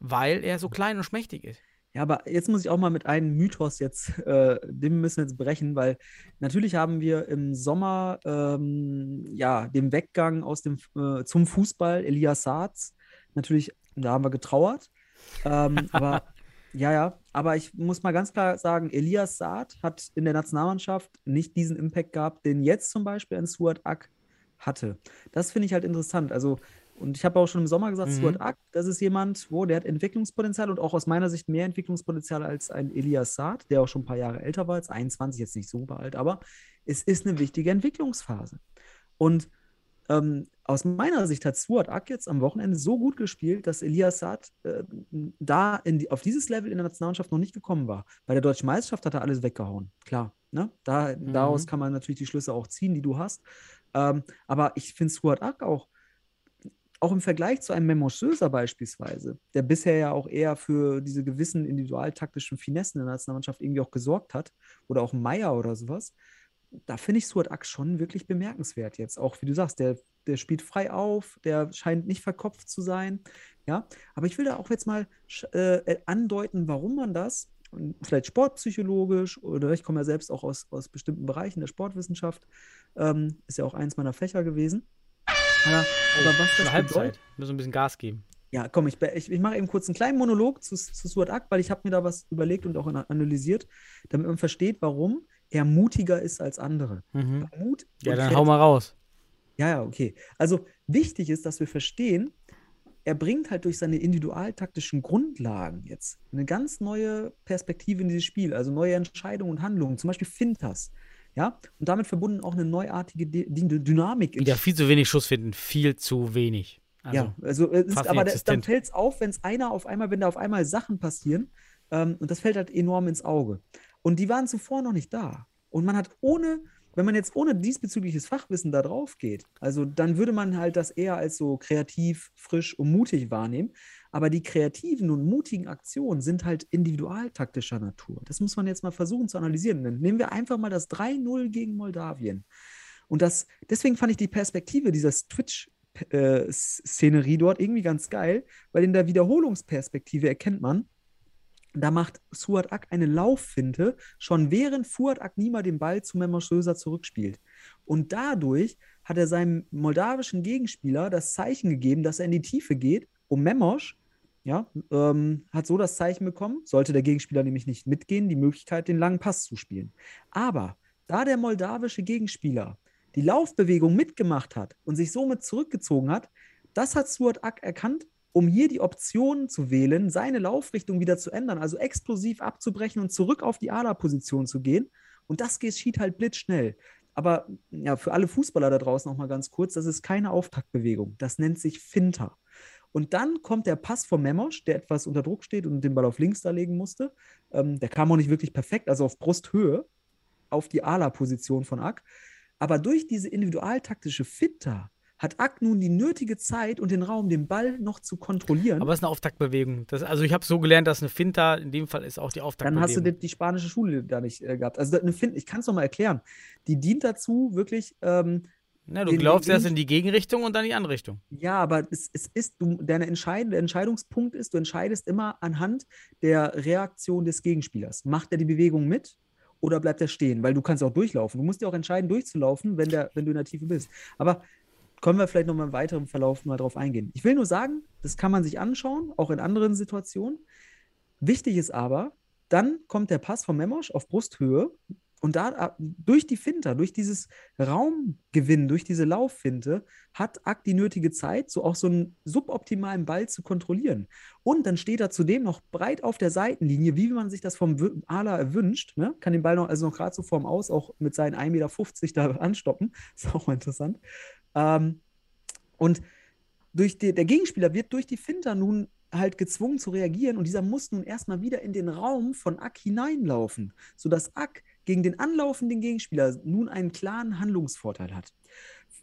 Weil er so klein und schmächtig ist. Ja, aber jetzt muss ich auch mal mit einem Mythos jetzt, äh, den müssen wir jetzt brechen, weil natürlich haben wir im Sommer ähm, ja dem Weggang aus dem äh, zum Fußball Elias Saatz natürlich, da haben wir getrauert. Ähm, aber ja, ja, aber ich muss mal ganz klar sagen, Elias Saad hat in der Nationalmannschaft nicht diesen Impact gehabt, den jetzt zum Beispiel ein Suat Ak hatte. Das finde ich halt interessant. Also und ich habe auch schon im Sommer gesagt, Mhm. Stuart Ack, das ist jemand, wo der hat Entwicklungspotenzial und auch aus meiner Sicht mehr Entwicklungspotenzial als ein Elias Saad, der auch schon ein paar Jahre älter war, jetzt 21, jetzt nicht super alt, aber es ist eine wichtige Entwicklungsphase. Und ähm, aus meiner Sicht hat Stuart Ack jetzt am Wochenende so gut gespielt, dass Elias Saad äh, da die, auf dieses Level in der Nationalmannschaft noch nicht gekommen war. Bei der deutschen Meisterschaft hat er alles weggehauen. Klar, ne? Da, Mhm. daraus kann man natürlich die Schlüsse auch ziehen, die du hast. Ähm, aber ich finde Stuart Ack auch auch im Vergleich zu einem Memo beispielsweise, der bisher ja auch eher für diese gewissen individualtaktischen Finessen in der Nationalmannschaft irgendwie auch gesorgt hat, oder auch Meier oder sowas, da finde ich Stuart Ack schon wirklich bemerkenswert jetzt. Auch wie du sagst, der, der spielt frei auf, der scheint nicht verkopft zu sein. Ja, aber ich will da auch jetzt mal äh, andeuten, warum man das, vielleicht sportpsychologisch, oder ich komme ja selbst auch aus, aus bestimmten Bereichen der Sportwissenschaft, ähm, ist ja auch eins meiner Fächer gewesen. Aber, aber was das Halbzeit. bedeutet, Müssen ein bisschen Gas geben. ja, komm, ich, ich, ich mache eben kurz einen kleinen Monolog zu, zu Stuart Ack, weil ich habe mir da was überlegt und auch ana- analysiert, damit man versteht, warum er mutiger ist als andere. Mhm. Mut Ja, dann hau mal raus. ja, ja, okay. Also wichtig ist, dass wir verstehen, er bringt halt durch seine individualtaktischen Grundlagen jetzt eine ganz neue Perspektive in dieses Spiel, also neue Entscheidungen und Handlungen, zum Beispiel Fintas. Ja, und damit verbunden auch eine neuartige D D Dynamik. Wieder viel zu wenig Schuss finden, viel zu wenig. Also ja, also es ist, aber da, dann fällt es auf, wenn es einer auf einmal, wenn da auf einmal Sachen passieren, ähm, und das fällt halt enorm ins Auge. Und die waren zuvor noch nicht da. Und man hat ohne, wenn man jetzt ohne diesbezügliches Fachwissen da drauf geht, also dann würde man halt das eher als so kreativ, frisch und mutig wahrnehmen. Aber die kreativen und mutigen Aktionen sind halt individualtaktischer Natur. Das muss man jetzt mal versuchen zu analysieren. Dann nehmen wir einfach mal das 3-0 gegen Moldawien. Und das, deswegen fand ich die Perspektive dieser Twitch- äh, dort irgendwie ganz geil, weil in der Wiederholungsperspektive erkennt man, da macht Suat Ak eine Lauffinte, schon während Fuad Aknima den Ball zu Memos Söser zurückspielt. Und dadurch hat er seinem moldawischen Gegenspieler das Zeichen gegeben, dass er in die Tiefe geht, um Memos, ja, ähm, hat so das Zeichen bekommen, sollte der Gegenspieler nämlich nicht mitgehen, die Möglichkeit, den langen Pass zu spielen. Aber da der moldawische Gegenspieler die Laufbewegung mitgemacht hat und sich somit zurückgezogen hat, das hat Suat Ak erkannt um hier die Option zu wählen, seine Laufrichtung wieder zu ändern, also explosiv abzubrechen und zurück auf die Ala-Position zu gehen. Und das geschieht halt blitzschnell. Aber ja, für alle Fußballer da draußen noch mal ganz kurz, das ist keine Auftaktbewegung. Das nennt sich Finter. Und dann kommt der Pass von Memosch, der etwas unter Druck steht und den Ball auf links da legen musste. Ähm, der kam auch nicht wirklich perfekt, also auf Brusthöhe, auf die Ala-Position von Ack. Aber durch diese individualtaktische Finter hat Ack nun die nötige Zeit und den Raum, den Ball noch zu kontrollieren. Aber es ist eine Auftaktbewegung. Das, also ich habe so gelernt, dass eine Finta in dem Fall ist auch die Auftaktbewegung. Dann hast du die, die spanische Schule da nicht äh, gehabt. Also eine Finta, ich kann es noch mal erklären. Die dient dazu, wirklich. Ähm, Na, du den, glaubst den, erst in die Gegenrichtung und dann in die andere Richtung. Ja, aber es, es ist, du, deine Entscheid, der Entscheidungspunkt ist, du entscheidest immer anhand der Reaktion des Gegenspielers. Macht er die Bewegung mit? Oder bleibt er stehen? Weil du kannst auch durchlaufen. Du musst ja auch entscheiden, durchzulaufen, wenn, der, wenn du in der Tiefe bist. Aber können wir vielleicht noch mal im weiteren Verlauf mal drauf eingehen. Ich will nur sagen, das kann man sich anschauen, auch in anderen Situationen. Wichtig ist aber, dann kommt der Pass von Memosch auf Brusthöhe und da durch die Finter, durch dieses Raumgewinn, durch diese Lauffinte, hat Ack die nötige Zeit, so auch so einen suboptimalen Ball zu kontrollieren. Und dann steht er zudem noch breit auf der Seitenlinie, wie man sich das vom Ala erwünscht. Ne? Kann den Ball noch, also noch gerade so vorm Aus, auch mit seinen 1,50 Meter da anstoppen. Ist auch mal interessant. Ähm, und durch die, der Gegenspieler wird durch die Finter nun halt gezwungen zu reagieren und dieser muss nun erstmal wieder in den Raum von Ack hineinlaufen, sodass Ack gegen den anlaufenden Gegenspieler nun einen klaren Handlungsvorteil hat.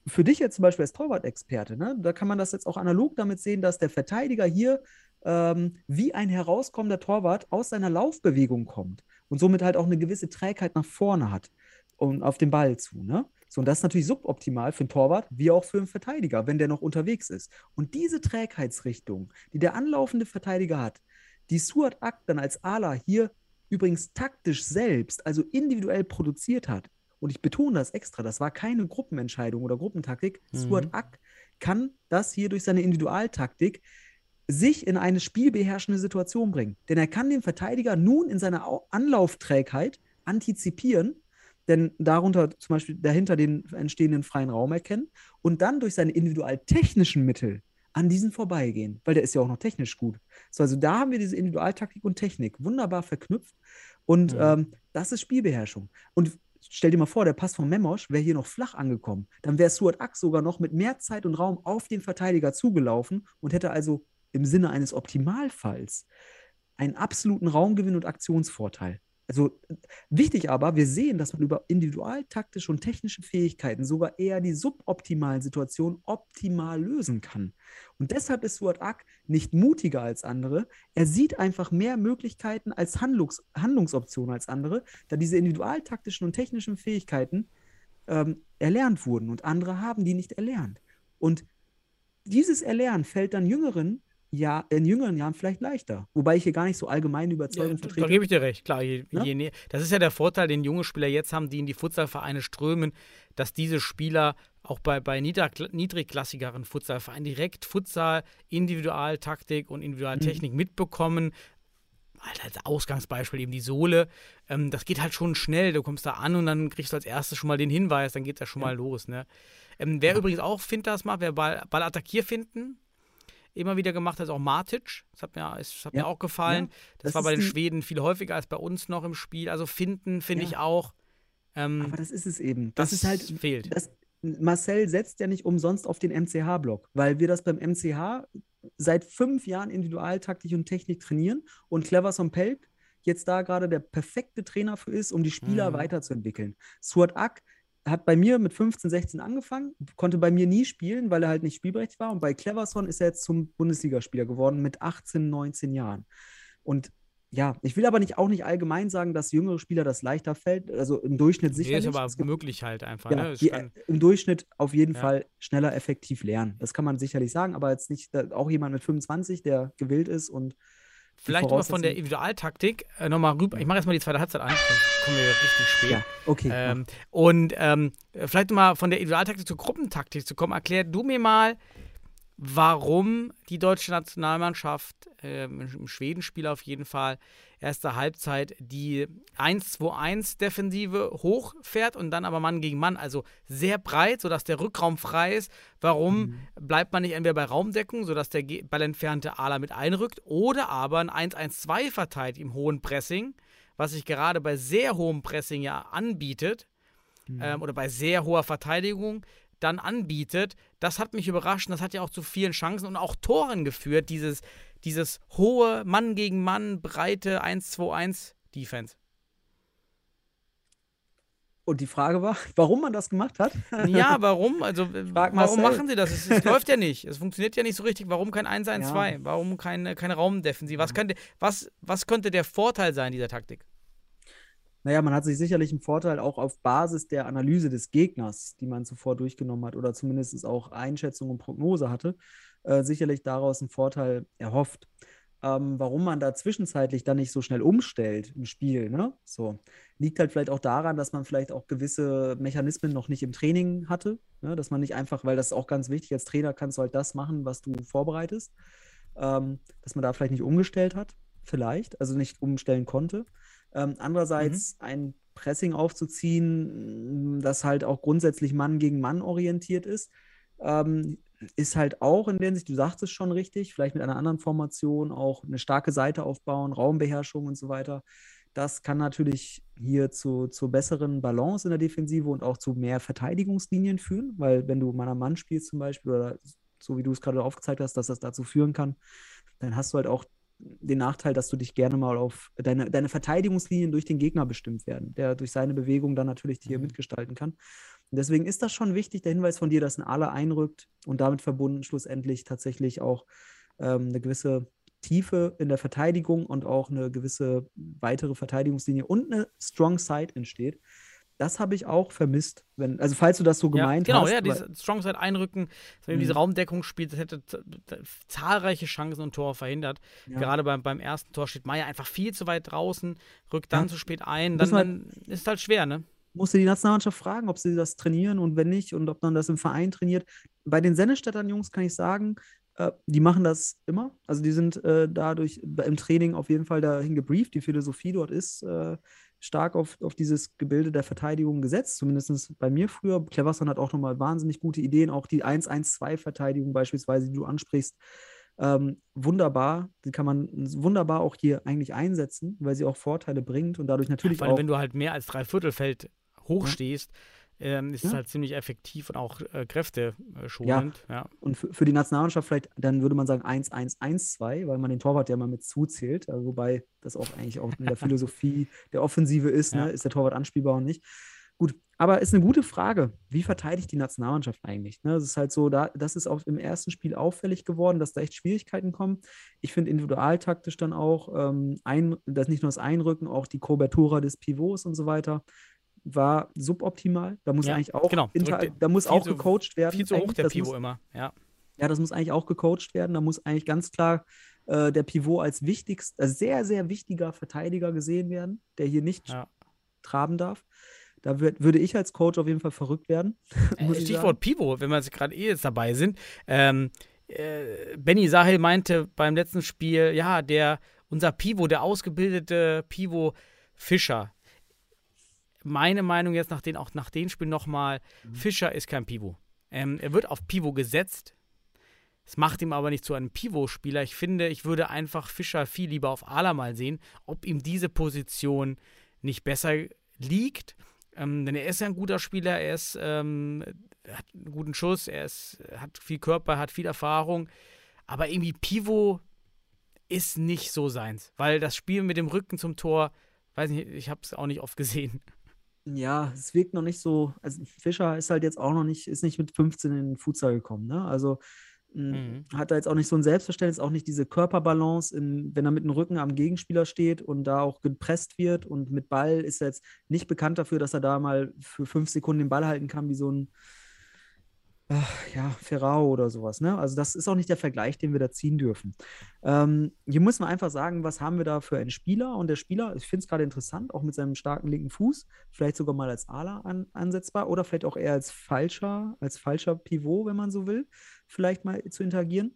Für dich jetzt zum Beispiel als Torwart-Experte, ne, da kann man das jetzt auch analog damit sehen, dass der Verteidiger hier ähm, wie ein herauskommender Torwart aus seiner Laufbewegung kommt und somit halt auch eine gewisse Trägheit nach vorne hat und auf den Ball zu. Ne? So, und das ist natürlich suboptimal für einen Torwart wie auch für einen Verteidiger, wenn der noch unterwegs ist. Und diese Trägheitsrichtung, die der anlaufende Verteidiger hat, die Suat Ak dann als Ala hier übrigens taktisch selbst, also individuell produziert hat, und ich betone das extra, das war keine Gruppenentscheidung oder Gruppentaktik, mhm. Suat Ak kann das hier durch seine Individualtaktik sich in eine spielbeherrschende Situation bringen. Denn er kann den Verteidiger nun in seiner Anlaufträgheit antizipieren denn darunter zum Beispiel dahinter den entstehenden freien Raum erkennen und dann durch seine individualtechnischen Mittel an diesen vorbeigehen, weil der ist ja auch noch technisch gut. So, also da haben wir diese Individualtaktik und Technik wunderbar verknüpft und mhm. ähm, das ist Spielbeherrschung. Und stell dir mal vor, der Pass von Memosch wäre hier noch flach angekommen. Dann wäre Stuart Ack sogar noch mit mehr Zeit und Raum auf den Verteidiger zugelaufen und hätte also im Sinne eines Optimalfalls einen absoluten Raumgewinn und Aktionsvorteil. Also wichtig aber, wir sehen, dass man über individualtaktische und technische Fähigkeiten sogar eher die suboptimalen Situationen optimal lösen kann. Und deshalb ist Stuart Ack nicht mutiger als andere. Er sieht einfach mehr Möglichkeiten als Handlungs Handlungsoptionen als andere, da diese individualtaktischen und technischen Fähigkeiten ähm, erlernt wurden und andere haben die nicht erlernt. Und dieses Erlernen fällt dann Jüngeren ja, in jüngeren Jahren vielleicht leichter. Wobei ich hier gar nicht so allgemeine Überzeugung ja, vertrete. Da gebe ich dir recht, klar. Je, ja? je das ist ja der Vorteil, den junge Spieler jetzt haben, die in die Futsalvereine strömen, dass diese Spieler auch bei, bei niedrigklassigeren Futsalvereinen direkt Futsal, Individualtaktik und Individualtechnik mhm. mitbekommen. Halt als Ausgangsbeispiel eben die Sohle. Ähm, das geht halt schon schnell. Du kommst da an und dann kriegst du als erstes schon mal den Hinweis, dann geht das schon ja. mal los. Ne? Ähm, wer übrigens auch Fintas macht, wer Ball, Ball attackier finden, immer wieder gemacht hat, ist auch Matic. Das hat mir, das hat Ja, mir auch gefallen. ja. das, Das war bei den Schweden viel häufiger als bei uns noch im Spiel. Also finden, finde Ja. ich auch. Ähm, Aber das ist es eben. Das, ist halt. fehlt. Das, Marcel setzt ja nicht umsonst auf den MCH-Block, weil wir das beim MCH seit fünf Jahren Individualtaktik und Technik trainieren und Cleverson Pelk jetzt da gerade der perfekte Trainer für ist, um die Spieler Mhm. weiterzuentwickeln. Suat Ak hat bei mir mit 15, 16 angefangen, konnte bei mir nie spielen, weil er halt nicht spielberechtigt war. Und bei Cleverson ist er jetzt zum Bundesligaspieler geworden mit 18, 19 Jahren. Und ja, ich will aber nicht auch nicht allgemein sagen, dass jüngere Spieler das leichter fällt. Also im Durchschnitt Nee, sicherlich. ist aber gibt- möglich halt einfach. ja, ne? Die, äh, im Durchschnitt auf jeden Ja. Fall schneller effektiv lernen. Das kann man sicherlich sagen, aber jetzt nicht auch jemand mit 25, der gewillt ist und Vielleicht aber von der Individualtaktik äh, nochmal rüber. Ich mache jetzt mal die zweite Halbzeit an, sonst kommen wir richtig spät. ja, okay. Ähm, und ähm, vielleicht mal von der Individualtaktik zur Gruppentaktik zu kommen. Erklär du mir mal, warum die deutsche Nationalmannschaft ähm, im Schwedenspiel auf jeden Fall erste Halbzeit die 1-2-1-Defensive hochfährt und dann aber Mann gegen Mann, also sehr breit, sodass der Rückraum frei ist. Warum bleibt man nicht entweder bei Raumdeckung, sodass der ballentfernte Ala mit einrückt, oder aber ein 1-1-2 verteilt im hohen Pressing, was sich gerade bei sehr hohem Pressing ja anbietet ähm, oder bei sehr hoher Verteidigung dann anbietet, das hat mich überrascht und das hat ja auch zu vielen Chancen und auch Toren geführt, dieses, dieses hohe Mann gegen Mann, breite 1-2-1 -Defense. Und die Frage war, warum man das gemacht hat? Ja, warum? Also, äh, warum machen sie das? Es, es läuft ja nicht. Es funktioniert ja nicht so richtig. Warum kein 1-1-2? Ja. Warum keine, keine Raumdefensive? Was, könnte, was, was könnte der Vorteil sein dieser Taktik? Naja, man hat sich sicherlich einen Vorteil auch auf Basis der Analyse des Gegners, die man zuvor durchgenommen hat, oder zumindest auch Einschätzung und Prognose hatte, äh, sicherlich daraus einen Vorteil erhofft. Ähm, warum man da zwischenzeitlich dann nicht so schnell umstellt im Spiel, ne? So, liegt halt vielleicht auch daran, dass man vielleicht auch gewisse Mechanismen noch nicht im Training hatte, ne? Dass man nicht einfach, weil das ist auch ganz wichtig, als Trainer kannst du halt das machen, was du vorbereitest, ähm, dass man da vielleicht nicht umgestellt hat, vielleicht, also nicht umstellen konnte. Ähm, andererseits ein Pressing aufzuziehen, das halt auch grundsätzlich Mann gegen Mann orientiert ist, ähm, ist halt auch in der Hinsicht, du sagst es schon richtig, vielleicht mit einer anderen Formation auch eine starke Seite aufbauen, Raumbeherrschung und so weiter. Das kann natürlich hier zu, zur besseren Balance in der Defensive und auch zu mehr Verteidigungslinien führen, weil wenn du Mann an Mann spielst zum Beispiel oder so wie du es gerade aufgezeigt hast, dass das dazu führen kann, dann hast du halt auch den Nachteil, dass du dich gerne mal auf deine, deine Verteidigungslinien durch den Gegner bestimmt werden, der durch seine Bewegung dann natürlich hier mitgestalten kann. Und deswegen ist das schon wichtig, der Hinweis von dir, dass ein Ala einrückt und damit verbunden schlussendlich tatsächlich auch ähm, eine gewisse Tiefe in der Verteidigung und auch eine gewisse weitere Verteidigungslinie und eine Strong Side entsteht. Das habe ich auch vermisst, wenn, also falls du das so gemeint ja, genau, hast. ja, weil- dieses Strongside einrücken, wenn man diese Mhm. Raumdeckung spielt, das hätte zahlreiche Chancen und Tore verhindert. Ja. Gerade beim, beim ersten Tor steht Meier einfach viel zu weit draußen, rückt dann Ja. zu spät ein, dann, man- dann ist halt schwer, ne? musste die Nationalmannschaft fragen, ob sie das trainieren und wenn nicht und ob man das im Verein trainiert. Bei den Sennestädtern Jungs kann ich sagen, äh, die machen das immer. Also die sind äh, dadurch im Training auf jeden Fall dahin gebrieft. Die Philosophie dort ist äh, stark auf, auf dieses Gebilde der Verteidigung gesetzt, zumindest bei mir früher. Cleverson hat auch nochmal wahnsinnig gute Ideen, auch die 1-1-2-Verteidigung beispielsweise, die du ansprichst. Ähm, wunderbar, die kann man wunderbar auch hier eigentlich einsetzen, weil sie auch Vorteile bringt und dadurch natürlich Vor allem, auch wenn du halt mehr als drei Viertelfeld hochstehst, ähm, ist es Ja. halt ziemlich effektiv und auch äh, kräfteschonend. Ja. Und für, für die Nationalmannschaft vielleicht, dann würde man sagen 1-1-1-2, weil man den Torwart ja mal mit zuzählt. Also wobei das auch eigentlich auch in der Philosophie der Offensive ist, Ja. ne? ist der Torwart anspielbar und nicht. Gut, aber ist eine gute Frage. Wie verteidigt die Nationalmannschaft eigentlich? Ne? Das ist halt so, da, das ist auch im ersten Spiel auffällig geworden, dass da echt Schwierigkeiten kommen. Ich finde individualtaktisch dann auch, ähm, ein, das nicht nur das Einrücken, auch die Kobertura des Pivots und so weiter, war suboptimal. Da muss Ja, eigentlich auch, genau. inter, da muss auch gecoacht werden. Viel zu hoch der Das Pivot muss, immer. Ja. ja, das muss eigentlich auch gecoacht werden. Da muss eigentlich ganz klar äh, der Pivot als wichtigst, also sehr, sehr wichtiger Verteidiger gesehen werden, der hier nicht Ja. traben darf. Da würd, würde ich als Coach auf jeden Fall verrückt werden. Äh, ich Stichwort Pivot, wenn wir jetzt gerade eh jetzt dabei sind. Ähm, äh, Benny Sahel meinte beim letzten Spiel, ja, der, unser Pivot, der ausgebildete Pivot Fischer. Meine Meinung jetzt nach den, auch nach den Spielen nochmal, Mhm. Fischer ist kein Pivot. Ähm, er wird auf Pivot gesetzt, Es macht ihm aber nicht zu einem Pivot-Spieler. Ich finde, ich würde einfach Fischer viel lieber auf Ala mal sehen, ob ihm diese Position nicht besser liegt. Ähm, denn er ist ja ein guter Spieler, er ist, ähm, hat einen guten Schuss, er ist, hat viel Körper, hat viel Erfahrung. Aber irgendwie Pivot ist nicht so seins, weil das Spiel mit dem Rücken zum Tor, weiß nicht, ich habe es auch nicht oft gesehen. Ja, es wirkt noch nicht so. Also Fischer ist halt jetzt auch noch nicht, ist nicht mit 15 in den Futsal gekommen. Ne? Also mhm. hat da jetzt auch nicht so ein Selbstverständnis, auch nicht diese Körperbalance, in, wenn er mit dem Rücken am Gegenspieler steht und da auch gepresst wird und mit Ball ist er jetzt nicht bekannt dafür, dass er da mal für fünf Sekunden den Ball halten kann, wie so ein ach, ja, Ferrao oder sowas. Ne? Also das ist auch nicht der Vergleich, den wir da ziehen dürfen. Ähm, hier muss man einfach sagen, was haben wir da für einen Spieler? Und der Spieler, ich finde es gerade interessant, auch mit seinem starken linken Fuß, vielleicht sogar mal als Ala an, ansetzbar oder vielleicht auch eher als falscher, als falscher Pivot, wenn man so will, vielleicht mal zu interagieren.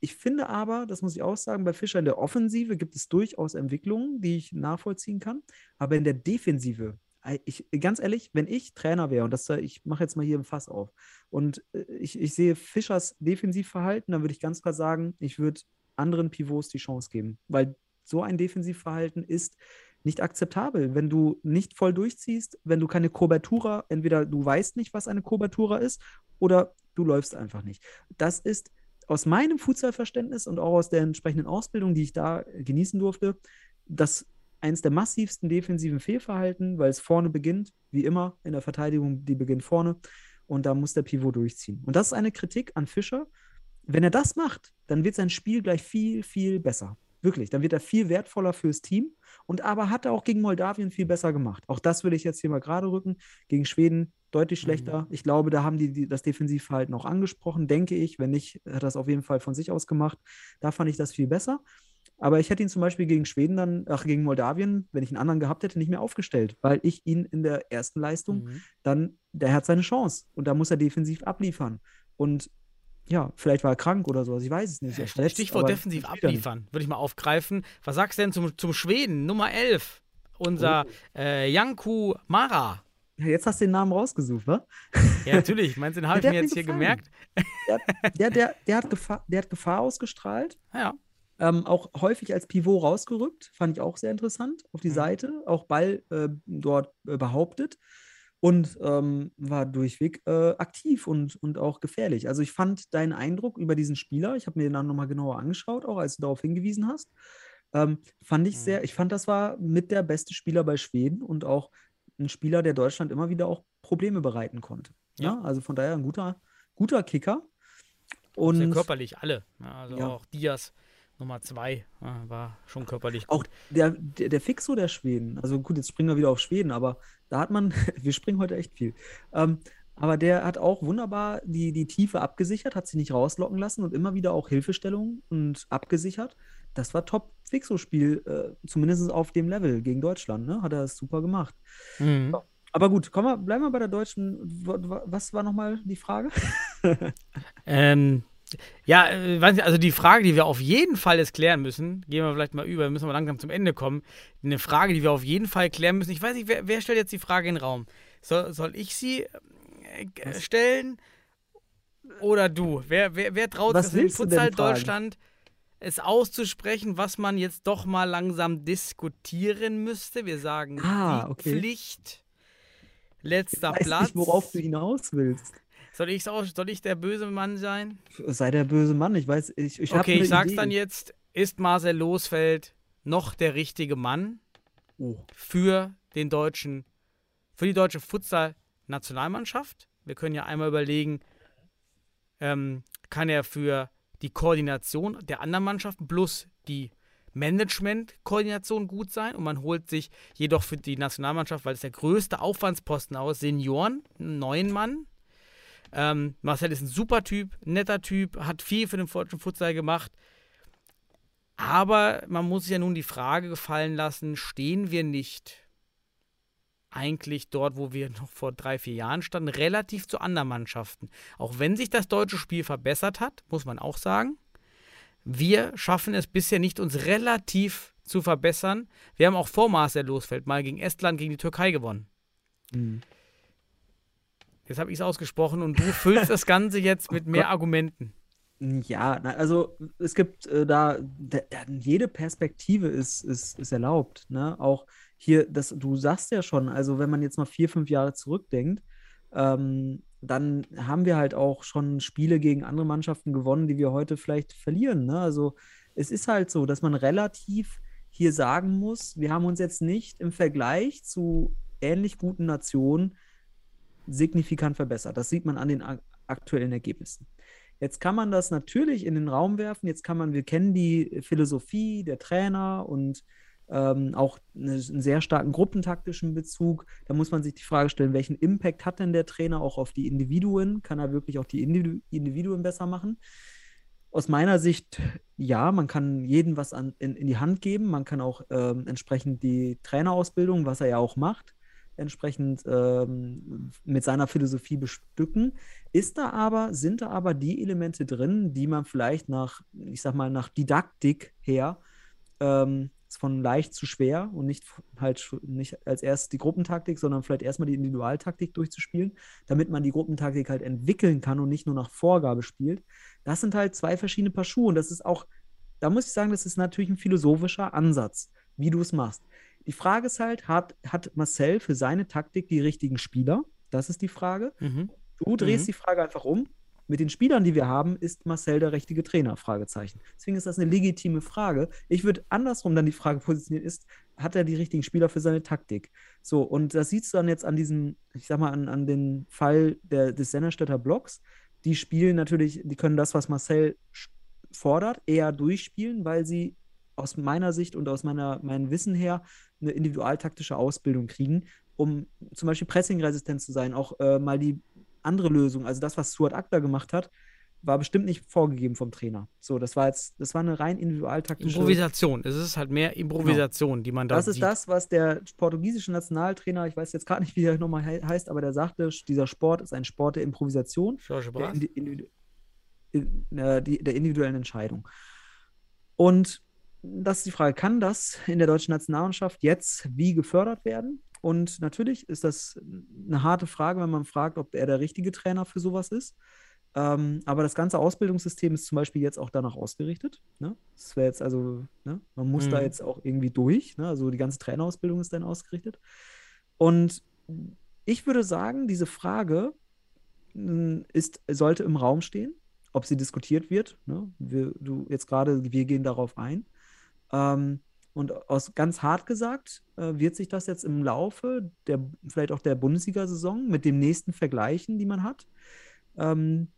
Ich finde aber, das muss ich auch sagen, bei Fischer in der Offensive gibt es durchaus Entwicklungen, die ich nachvollziehen kann. Aber in der Defensive ich, ganz ehrlich, wenn ich Trainer wäre, und das, ich mache jetzt mal hier ein Fass auf, und äh, ich, ich sehe Fischers Defensivverhalten, dann würde ich ganz klar sagen, ich würde anderen Pivots die Chance geben, weil so ein Defensivverhalten ist nicht akzeptabel, wenn du nicht voll durchziehst, wenn du keine Kobertura, entweder du weißt nicht, was eine Kobertura ist, oder du läufst einfach nicht. Das ist aus meinem Futsalverständnis und auch aus der entsprechenden Ausbildung, die ich da genießen durfte, das eines der massivsten defensiven Fehlverhalten, weil es vorne beginnt, wie immer in der Verteidigung, die beginnt vorne und da muss der Pivot durchziehen. Und das ist eine Kritik an Fischer. Wenn er das macht, dann wird sein Spiel gleich viel, viel besser. Wirklich, dann wird er viel wertvoller fürs Team. Und aber hat er auch gegen Moldawien viel besser gemacht. Auch das würde ich jetzt hier mal gerade rücken. Gegen Schweden deutlich schlechter. Mhm. Ich glaube, da haben die, die, das Defensivverhalten auch angesprochen, denke ich. Wenn nicht, hat er das auf jeden Fall von sich aus gemacht. Da fand ich das viel besser. Aber ich hätte ihn zum Beispiel gegen Schweden dann, ach, gegen Moldawien, wenn ich einen anderen gehabt hätte, nicht mehr aufgestellt, weil ich ihn in der ersten Leistung mhm. dann, der hat seine Chance und da muss er defensiv abliefern. Und ja, vielleicht war er krank oder sowas, ich weiß es nicht. Verletzt, Stichwort defensiv abliefern, würde ich mal aufgreifen. Was sagst du denn zum, zum Schweden, Nummer 11, unser oh. äh, Janku Mara? Ja, jetzt hast du den Namen rausgesucht, wa? Ja, natürlich. Meinst du, den habe ich mir jetzt hier gemerkt? Der, der, der, der, hat Gefahr, der hat Gefahr ausgestrahlt. Ja. Ähm, auch häufig als Pivot rausgerückt, fand ich auch sehr interessant, auf die mhm. Seite, auch Ball äh, dort äh, behauptet und ähm, war durchweg äh, aktiv und, und auch gefährlich. Also ich fand deinen Eindruck über diesen Spieler, ich habe mir den dann nochmal genauer angeschaut, auch als du darauf hingewiesen hast, ähm, fand ich mhm. sehr, ich fand, das war mit der beste Spieler bei Schweden und auch ein Spieler, der Deutschland immer wieder auch Probleme bereiten konnte. Ja, ja? also von daher ein guter, guter Kicker. Und sehr körperlich alle. Ja, also ja. auch Diaz Nummer zwei war schon körperlich gut. Auch der, der, der, Fixo der Schweden, also gut, jetzt springen wir wieder auf Schweden, aber da hat man, wir springen heute echt viel. Ähm, aber der hat auch wunderbar die, die Tiefe abgesichert, hat sich nicht rauslocken lassen und immer wieder auch Hilfestellung und abgesichert. Das war top Fixo-Spiel, äh, zumindest auf dem Level gegen Deutschland, ne? Hat er das super gemacht. Mhm. Aber gut, komm mal, bleiben wir bei der deutschen. Was war nochmal die Frage? ähm, ja, äh, also die Frage, die wir auf jeden Fall jetzt klären müssen, gehen wir vielleicht mal über, müssen wir langsam zum Ende kommen. Eine Frage, die wir auf jeden Fall klären müssen. Ich weiß nicht, wer, wer stellt jetzt die Frage in den Raum? Soll, soll ich sie äh, stellen oder du? Wer, wer, wer traut was sich in Futsal Deutschland es auszusprechen, was man jetzt doch mal langsam diskutieren müsste? Wir sagen ah, okay. Pflicht, letzter ich weiß Platz. Nicht, worauf du hinaus willst. Soll ich, auch, soll ich der böse Mann sein? Sei der böse Mann, ich weiß, ich, ich Okay, ich sag's Idee. dann jetzt. Ist Marcel Losfeld noch der richtige Mann oh. für den deutschen, für die deutsche Futsal-Nationalmannschaft? Wir können ja einmal überlegen, ähm, kann er für die Koordination der anderen Mannschaften plus die Management-Koordination gut sein und man holt sich jedoch für die Nationalmannschaft, weil es der größte Aufwandsposten aus, Senioren, einen neuen Mann, ähm, Marcel ist ein super Typ, netter Typ, hat viel für den Futsal gemacht. Aber man muss sich ja nun die Frage gefallen lassen, stehen wir nicht eigentlich dort, wo wir noch vor drei, vier Jahren standen, relativ zu anderen Mannschaften. Auch wenn sich das deutsche Spiel verbessert hat, muss man auch sagen. Wir schaffen es bisher nicht, uns relativ zu verbessern. Wir haben auch vor Marcel Losfeld mal gegen Estland, gegen die Türkei gewonnen. Mhm. Jetzt habe ich es ausgesprochen und du füllst das Ganze jetzt mit oh mehr Argumenten. Ja, also es gibt äh, da, da, da, jede Perspektive ist, ist, ist erlaubt. Ne? Auch hier, das, du sagst ja schon, also wenn man jetzt mal vier, fünf Jahre zurückdenkt, ähm, dann haben wir halt auch schon Spiele gegen andere Mannschaften gewonnen, die wir heute vielleicht verlieren. Ne? Also es ist halt so, dass man relativ hier sagen muss, wir haben uns jetzt nicht im Vergleich zu ähnlich guten Nationen signifikant verbessert. Das sieht man an den aktuellen Ergebnissen. Jetzt kann man das natürlich in den Raum werfen. Jetzt kann man, wir kennen die Philosophie der Trainer und ähm, auch eine, einen sehr starken gruppentaktischen Bezug. Da muss man sich die Frage stellen, welchen Impact hat denn der Trainer auch auf die Individuen? Kann er wirklich auch die Individu Individuen besser machen? Aus meiner Sicht, ja, man kann jedem was an, in, in die Hand geben. Man kann auch ähm, entsprechend die Trainerausbildung, was er ja auch macht, entsprechend ähm, mit seiner Philosophie bestücken. Ist da aber, sind da aber die Elemente drin, die man vielleicht nach, ich sag mal, nach Didaktik her ähm, von leicht zu schwer und nicht halt nicht als erstes die Gruppentaktik, sondern vielleicht erstmal die Individualtaktik durchzuspielen, damit man die Gruppentaktik halt entwickeln kann und nicht nur nach Vorgabe spielt. Das sind halt zwei verschiedene Paar Schuhe und das ist auch, da muss ich sagen, das ist natürlich ein philosophischer Ansatz, wie du es machst. Die Frage ist halt, hat, hat Marcel für seine Taktik die richtigen Spieler? Das ist die Frage. Mhm. Du drehst mhm. die Frage einfach um. Mit den Spielern, die wir haben, ist Marcel der richtige Trainer? Fragezeichen. Deswegen ist das eine legitime Frage. Ich würde andersrum dann die Frage positionieren, ist, hat er die richtigen Spieler für seine Taktik? So, und das siehst du dann jetzt an diesem, ich sag mal, an, an den Fall der, des Sennerstädter Blocks. Die spielen natürlich, die können das, was Marcel fordert, eher durchspielen, weil sie aus meiner Sicht und aus meiner, meinem Wissen her eine individualtaktische Ausbildung kriegen, um zum Beispiel pressingresistent zu sein, auch äh, mal die andere Lösung, also das, was Stuart Akta gemacht hat, war bestimmt nicht vorgegeben vom Trainer. So, das war jetzt, das war eine rein individualtaktische Improvisation. Es ist halt mehr Improvisation, genau. die man da Das ist sieht. das, was der portugiesische Nationaltrainer, ich weiß jetzt gerade nicht, wie er nochmal he heißt, aber der sagte, dieser Sport ist ein Sport der Improvisation, der, Indi in, äh, die, der individuellen Entscheidung. Und das ist die Frage, kann das in der deutschen Nationalmannschaft jetzt wie gefördert werden? Und natürlich ist das eine harte Frage, wenn man fragt, ob er der richtige Trainer für sowas ist. Ähm, aber das ganze Ausbildungssystem ist zum Beispiel jetzt auch danach ausgerichtet. Ne? Das wäre jetzt also, ne? man muss mhm. da jetzt auch irgendwie durch. Ne? Also die ganze Trainerausbildung ist dann ausgerichtet. Und ich würde sagen, diese Frage hm, ist, sollte im Raum stehen, ob sie diskutiert wird. Ne? Wir, du jetzt gerade, wir gehen darauf ein. Ähm, und aus ganz hart gesagt, äh, wird sich das jetzt im Laufe der, vielleicht auch der Bundesliga-Saison mit dem nächsten Vergleichen, die man hat, ähm,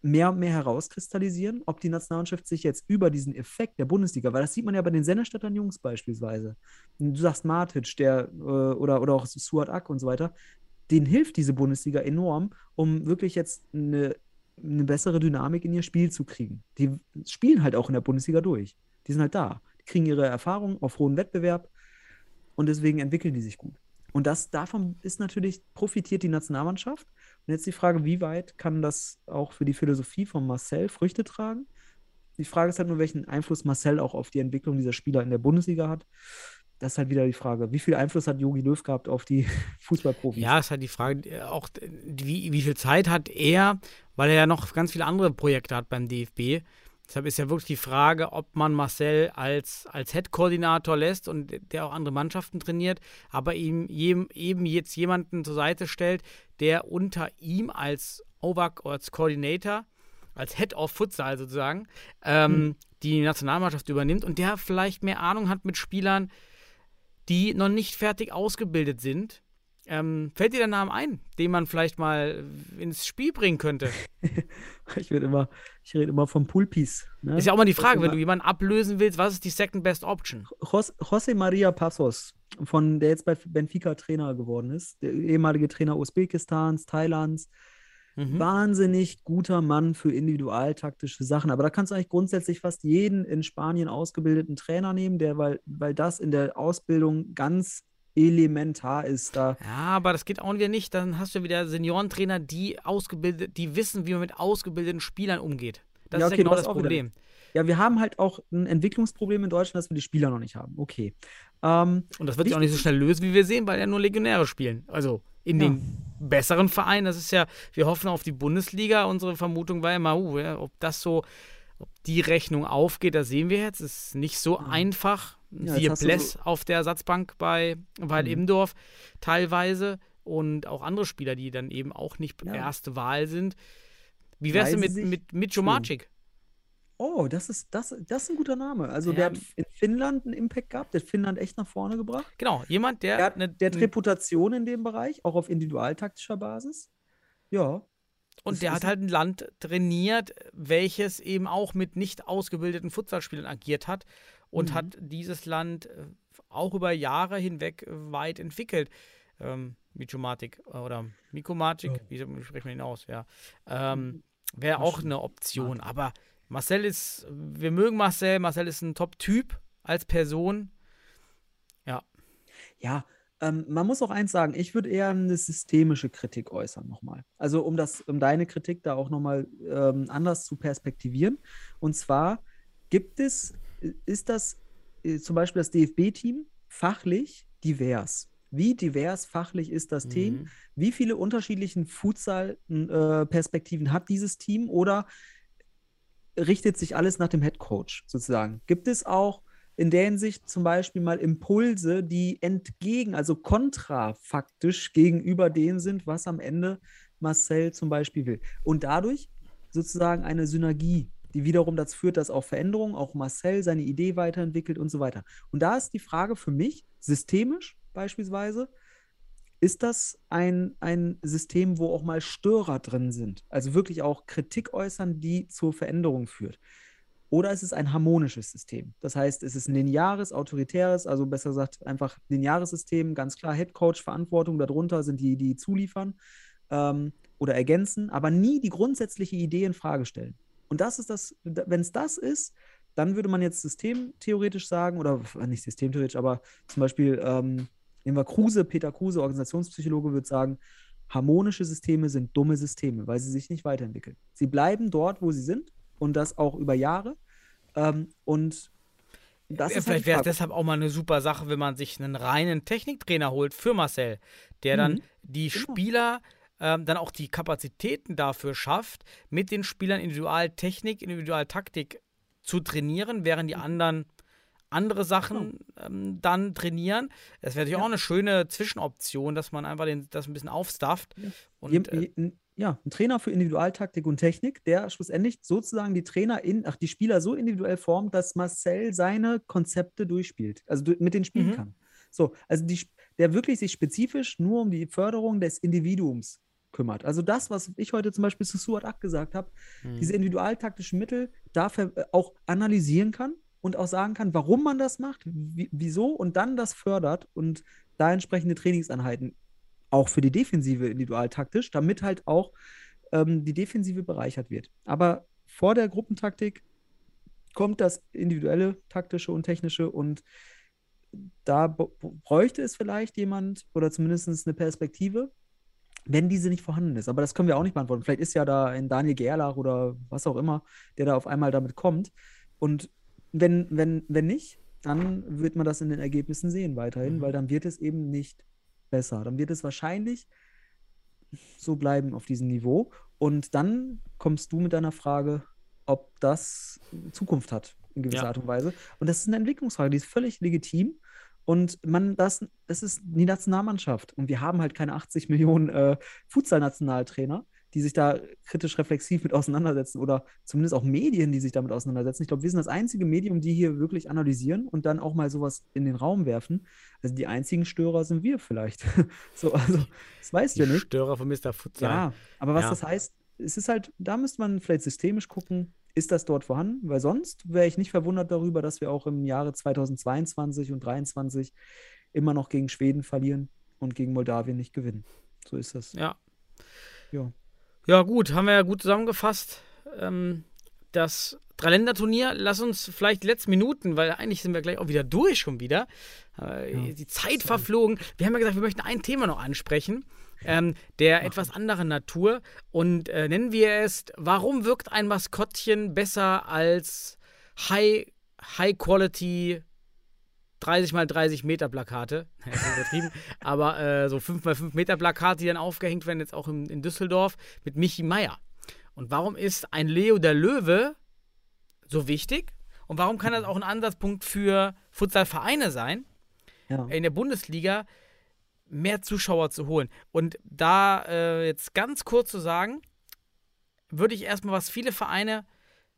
mehr und mehr herauskristallisieren, ob die Nationalmannschaft sich jetzt über diesen Effekt der Bundesliga, weil das sieht man ja bei den Sennerstädtern Jungs beispielsweise. Du sagst Matic, der äh, oder, oder auch Suat Ak und so weiter, denen hilft diese Bundesliga enorm, um wirklich jetzt eine, eine bessere Dynamik in ihr Spiel zu kriegen. Die spielen halt auch in der Bundesliga durch. Die sind halt da kriegen ihre Erfahrung auf hohem Wettbewerb und deswegen entwickeln die sich gut. Und das davon ist natürlich, profitiert die Nationalmannschaft. Und jetzt die Frage, wie weit kann das auch für die Philosophie von Marcel Früchte tragen? Die Frage ist halt nur, welchen Einfluss Marcel auch auf die Entwicklung dieser Spieler in der Bundesliga hat. Das ist halt wieder die Frage. Wie viel Einfluss hat Jogi Löw gehabt auf die Fußballprofis? Ja, ist halt die Frage, äh, auch wie, wie viel Zeit hat er, weil er ja noch ganz viele andere Projekte hat beim DFB, Deshalb ist ja wirklich die Frage, ob man Marcel als, als Head-Koordinator lässt und der auch andere Mannschaften trainiert, aber ihm eben jetzt jemanden zur Seite stellt, der unter ihm als OVAC oder als Coordinator, als Head of Futsal sozusagen, ähm, mhm. die Nationalmannschaft übernimmt und der vielleicht mehr Ahnung hat mit Spielern, die noch nicht fertig ausgebildet sind ähm, fällt dir der Name ein, den man vielleicht mal ins Spiel bringen könnte? ich rede immer, ich rede immer vom Poolpiece. Ne? Ist ja auch mal die Frage, wenn du jemanden ablösen willst, was ist die second best option? José Maria Passos, von der jetzt bei Benfica Trainer geworden ist, der ehemalige Trainer Usbekistans, Thailands. Mhm. Wahnsinnig guter Mann für individualtaktische Sachen. Aber da kannst du eigentlich grundsätzlich fast jeden in Spanien ausgebildeten Trainer nehmen, der, weil, weil das in der Ausbildung ganz elementar ist da. Ja, aber das geht auch wieder nicht. Dann hast du wieder Seniorentrainer, die ausgebildet, die wissen, wie man mit ausgebildeten Spielern umgeht. Das ja, okay, ist ja genau das Problem. Wieder. Ja, wir haben halt auch ein Entwicklungsproblem in Deutschland, dass wir die Spieler noch nicht haben. Okay. Ähm, Und das wird sich auch nicht so schnell lösen, wie wir sehen, weil ja nur Legionäre spielen. Also in ja. den besseren Verein. Das ist ja, wir hoffen auf die Bundesliga. Unsere Vermutung war immer, uh, ja, ob das so, ob die Rechnung aufgeht, das sehen wir jetzt. Ist nicht so einfach. Ja, Siehe Bless so- auf der Ersatzbank bei Weil Mhm. Imdorf teilweise und auch andere Spieler, die dann eben auch nicht Ja. erste Wahl sind. Wie wär's denn mit, mit Mitcho Magic? Oh, das ist, das, das ist ein guter Name. Also Ja. der hat in Finnland einen Impact gehabt, der hat Finnland echt nach vorne gebracht. Genau, jemand, der, Der hat, eine, der hat Reputation in dem Bereich, auch auf individualtaktischer Basis. Ja. Und der hat halt ein Land trainiert, welches eben auch mit nicht ausgebildeten Futsalspielern agiert hat und Mhm. hat dieses Land äh, auch über Jahre hinweg äh, weit entwickelt. Ähm, Michomatic äh, oder Mikomatic, Ja. wie spricht man ihn aus? Ja. Ähm, Wäre auch eine Option. Aber Marcel ist, wir mögen Marcel, Marcel ist ein Top-Typ als Person. Ja, ähm, man muss auch eins sagen, ich würde eher eine systemische Kritik äußern nochmal. Also um das, um deine Kritik da auch nochmal ähm, anders zu perspektivieren. Und zwar gibt es, ist das äh, zum Beispiel das DFB-Team fachlich divers? Wie divers fachlich ist das Team? Mhm. Wie viele unterschiedlichen Futsal-Perspektiven hat dieses Team oder richtet sich alles nach dem Head Coach sozusagen? Gibt es auch in der Hinsicht zum Beispiel mal Impulse, die entgegen, also kontrafaktisch gegenüber dem sind, was am Ende Marcel zum Beispiel will? Und dadurch sozusagen eine Synergie, die wiederum dazu führt, dass auch Veränderungen, auch Marcel seine Idee weiterentwickelt und so weiter. Und da ist die Frage für mich, systemisch beispielsweise, ist das ein, ein System, wo auch mal Störer drin sind? Also wirklich auch Kritik äußern, die zur Veränderung führt. Oder ist es ein harmonisches System? Das heißt, es ist ein lineares, autoritäres, also besser gesagt einfach lineares System, ganz klar Headcoach, Verantwortung, darunter sind die, die zuliefern ähm, oder ergänzen, aber nie die grundsätzliche Idee in Frage stellen. Und das ist das, wenn es das ist, dann würde man jetzt systemtheoretisch sagen, oder äh, nicht systemtheoretisch, aber zum Beispiel, ähm, nehmen wir Kruse, Peter Kruse, Organisationspsychologe, würde sagen, harmonische Systeme sind dumme Systeme, weil sie sich nicht weiterentwickeln. Sie bleiben dort, wo sie sind und das auch über Jahre. Ähm, und das Ja, ist halt vielleicht die wäre es deshalb auch mal eine super Sache, wenn man sich einen reinen Techniktrainer holt für Marcel, der dann Mhm. die Genau. Spieler ähm, dann auch die Kapazitäten dafür schafft, mit den Spielern Individualtechnik, Individualtaktik zu trainieren, während die Mhm. anderen andere Sachen ähm, dann trainieren. Es wäre natürlich Ja. auch eine schöne Zwischenoption, dass man einfach den, das ein bisschen aufstafft. Und, Jem- äh, ja, ein Trainer für Individualtaktik und Technik, der schlussendlich sozusagen die Trainer in, ach, die Spieler so individuell formt, dass Marcel seine Konzepte durchspielt, also mit denen spielen Mhm. kann. So, also die, der wirklich sich spezifisch nur um die Förderung des Individuums kümmert. Also das, was ich heute zum Beispiel zu Suat Ak gesagt habe, Mhm. diese individualtaktischen Mittel dafür äh, auch analysieren kann und auch sagen kann, warum man das macht, wie, wieso und dann das fördert und da entsprechende Trainingseinheiten auch für die Defensive individualtaktisch, damit halt auch ähm, die Defensive bereichert wird. Aber vor der Gruppentaktik kommt das individuelle, taktische und technische und da bräuchte es vielleicht jemand oder zumindest eine Perspektive, wenn diese nicht vorhanden ist. Aber das können wir auch nicht beantworten. Vielleicht ist ja da ein Daniel Gerlach oder was auch immer, der da auf einmal damit kommt. Und wenn, wenn, wenn nicht, dann wird man das in den Ergebnissen sehen weiterhin, Mhm. weil dann wird es eben nicht besser. Dann wird es wahrscheinlich so bleiben auf diesem Niveau. Und dann kommst du mit deiner Frage, ob das Zukunft hat in gewisser Ja. Art und Weise. Und das ist eine Entwicklungsfrage, die ist völlig legitim. Und man, das, das ist die Nationalmannschaft. Und wir haben halt keine 80 Millionen äh, Futsal-Nationaltrainer, die sich da kritisch reflexiv mit auseinandersetzen oder zumindest auch Medien, die sich damit auseinandersetzen. Ich glaube, wir sind das einzige Medium, die hier wirklich analysieren und dann auch mal sowas in den Raum werfen. Also die einzigen Störer sind wir vielleicht. so, also, das weißt du ja nicht. Störer von Mr. Futsal. Ja, aber was Ja. das heißt, es ist halt, da müsste man vielleicht systemisch gucken, ist das dort vorhanden? Weil sonst wäre ich nicht verwundert darüber, dass wir auch im Jahre 2022 und 2023 immer noch gegen Schweden verlieren und gegen Moldawien nicht gewinnen. So ist das. Ja. Ja. Ja, gut, haben wir ja gut zusammengefasst. Ähm, das Dreiländerturnier, lass uns vielleicht die letzten Minuten, weil eigentlich sind wir gleich auch wieder durch schon wieder. Äh, Ja, die Zeit verflogen. Wir haben ja gesagt, wir möchten ein Thema noch ansprechen, ähm, der etwas anderen Natur. Und äh, nennen wir es, warum wirkt ein Maskottchen besser als High, High Quality 30 mal 30 Meter Plakate, übertrieben, aber äh, so 5 mal 5 Meter Plakate, die dann aufgehängt werden, jetzt auch in, in Düsseldorf, mit Michi Meier. Und warum ist ein Leo der Löwe so wichtig? Und warum kann das auch ein Ansatzpunkt für Futsalvereine sein, Ja. in der Bundesliga mehr Zuschauer zu holen? Und da äh, jetzt ganz kurz zu sagen, würde ich erstmal, was viele Vereine,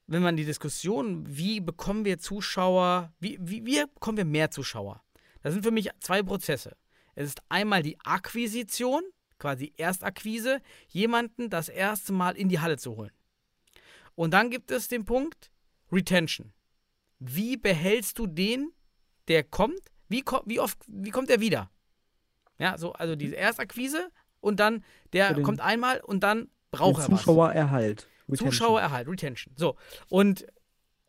wenn man die Diskussion, wie bekommen wir Zuschauer, wie, wie, wie bekommen wir mehr Zuschauer? Das sind für mich zwei Prozesse. Es ist einmal die Akquisition, quasi Erstakquise, jemanden das erste Mal in die Halle zu holen. Und dann gibt es den Punkt Retention. Wie behältst du den, der kommt? Wie, wie oft, wie kommt er wieder? Ja, so, also diese Erstakquise und dann, der kommt einmal und dann braucht er was. Zuschauererhalt. Retention. Zuschauererhalt, Retention. So. Und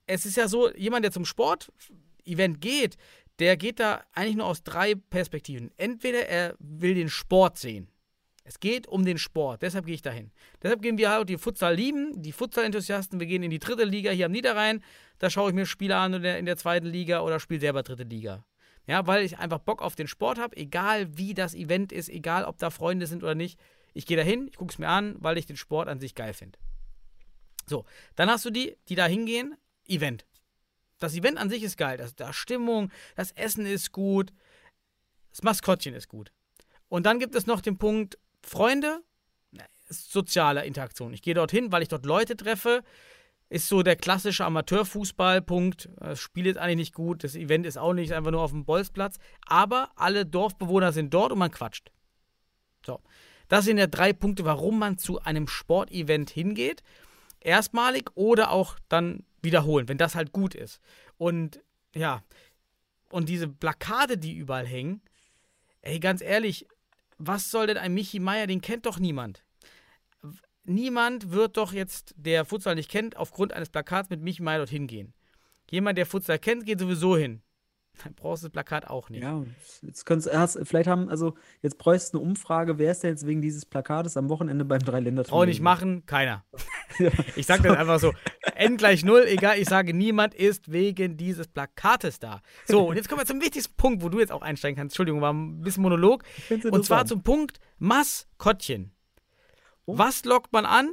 es ist ja so, jemand, der zum Sport-Event geht, der geht da eigentlich nur aus drei Perspektiven. Entweder er will den Sport sehen. Es geht um den Sport, deshalb gehe ich dahin. Deshalb gehen wir halt die Futsal lieben, die Futsal-Enthusiasten. Wir gehen in die dritte Liga hier am Niederrhein. Da schaue ich mir Spiele an in der, in der zweiten Liga oder spiele selber dritte Liga. Ja, weil ich einfach Bock auf den Sport habe, egal wie das Event ist, egal ob da Freunde sind oder nicht. Ich gehe dahin, ich gucke es mir an, weil ich den Sport an sich geil finde. So, dann hast du die, die da hingehen, Event. Das Event an sich ist geil. Das, da Stimmung, das Essen ist gut, das Maskottchen ist gut. Und dann gibt es noch den Punkt Freunde, soziale Interaktion. Ich gehe dorthin, weil ich dort Leute treffe. Ist so der klassische Amateurfußball-Punkt. Das Spiel ist eigentlich nicht gut, das Event ist auch nicht einfach nur auf dem Bolzplatz. Aber alle Dorfbewohner sind dort und man quatscht. So. Das sind ja drei Punkte, warum man zu einem Sportevent hingeht erstmalig oder auch dann wiederholen, wenn das halt gut ist. Und ja, und diese Plakate, die überall hängen, ey, ganz ehrlich, was soll denn ein Michi Meier, den kennt doch niemand. Niemand wird doch jetzt, der Futsal nicht kennt, aufgrund eines Plakats mit Michi Meier dorthin gehen. Jemand, der Futsal kennt, geht sowieso hin. Dann brauchst du das Plakat auch nicht. Ja, jetzt könntest hast, vielleicht haben, also jetzt bräuchst du eine Umfrage, wer ist denn jetzt wegen dieses Plakates am Wochenende beim Dreiländer Brauche nicht machen, keiner. Ich sage das einfach so. N gleich null, egal, ich sage, niemand ist wegen dieses Plakates da. So, und jetzt kommen wir zum wichtigsten Punkt, wo du jetzt auch einsteigen kannst. Entschuldigung, war ein bisschen Monolog. Und zwar zum Punkt Maskottchen. Was lockt man an?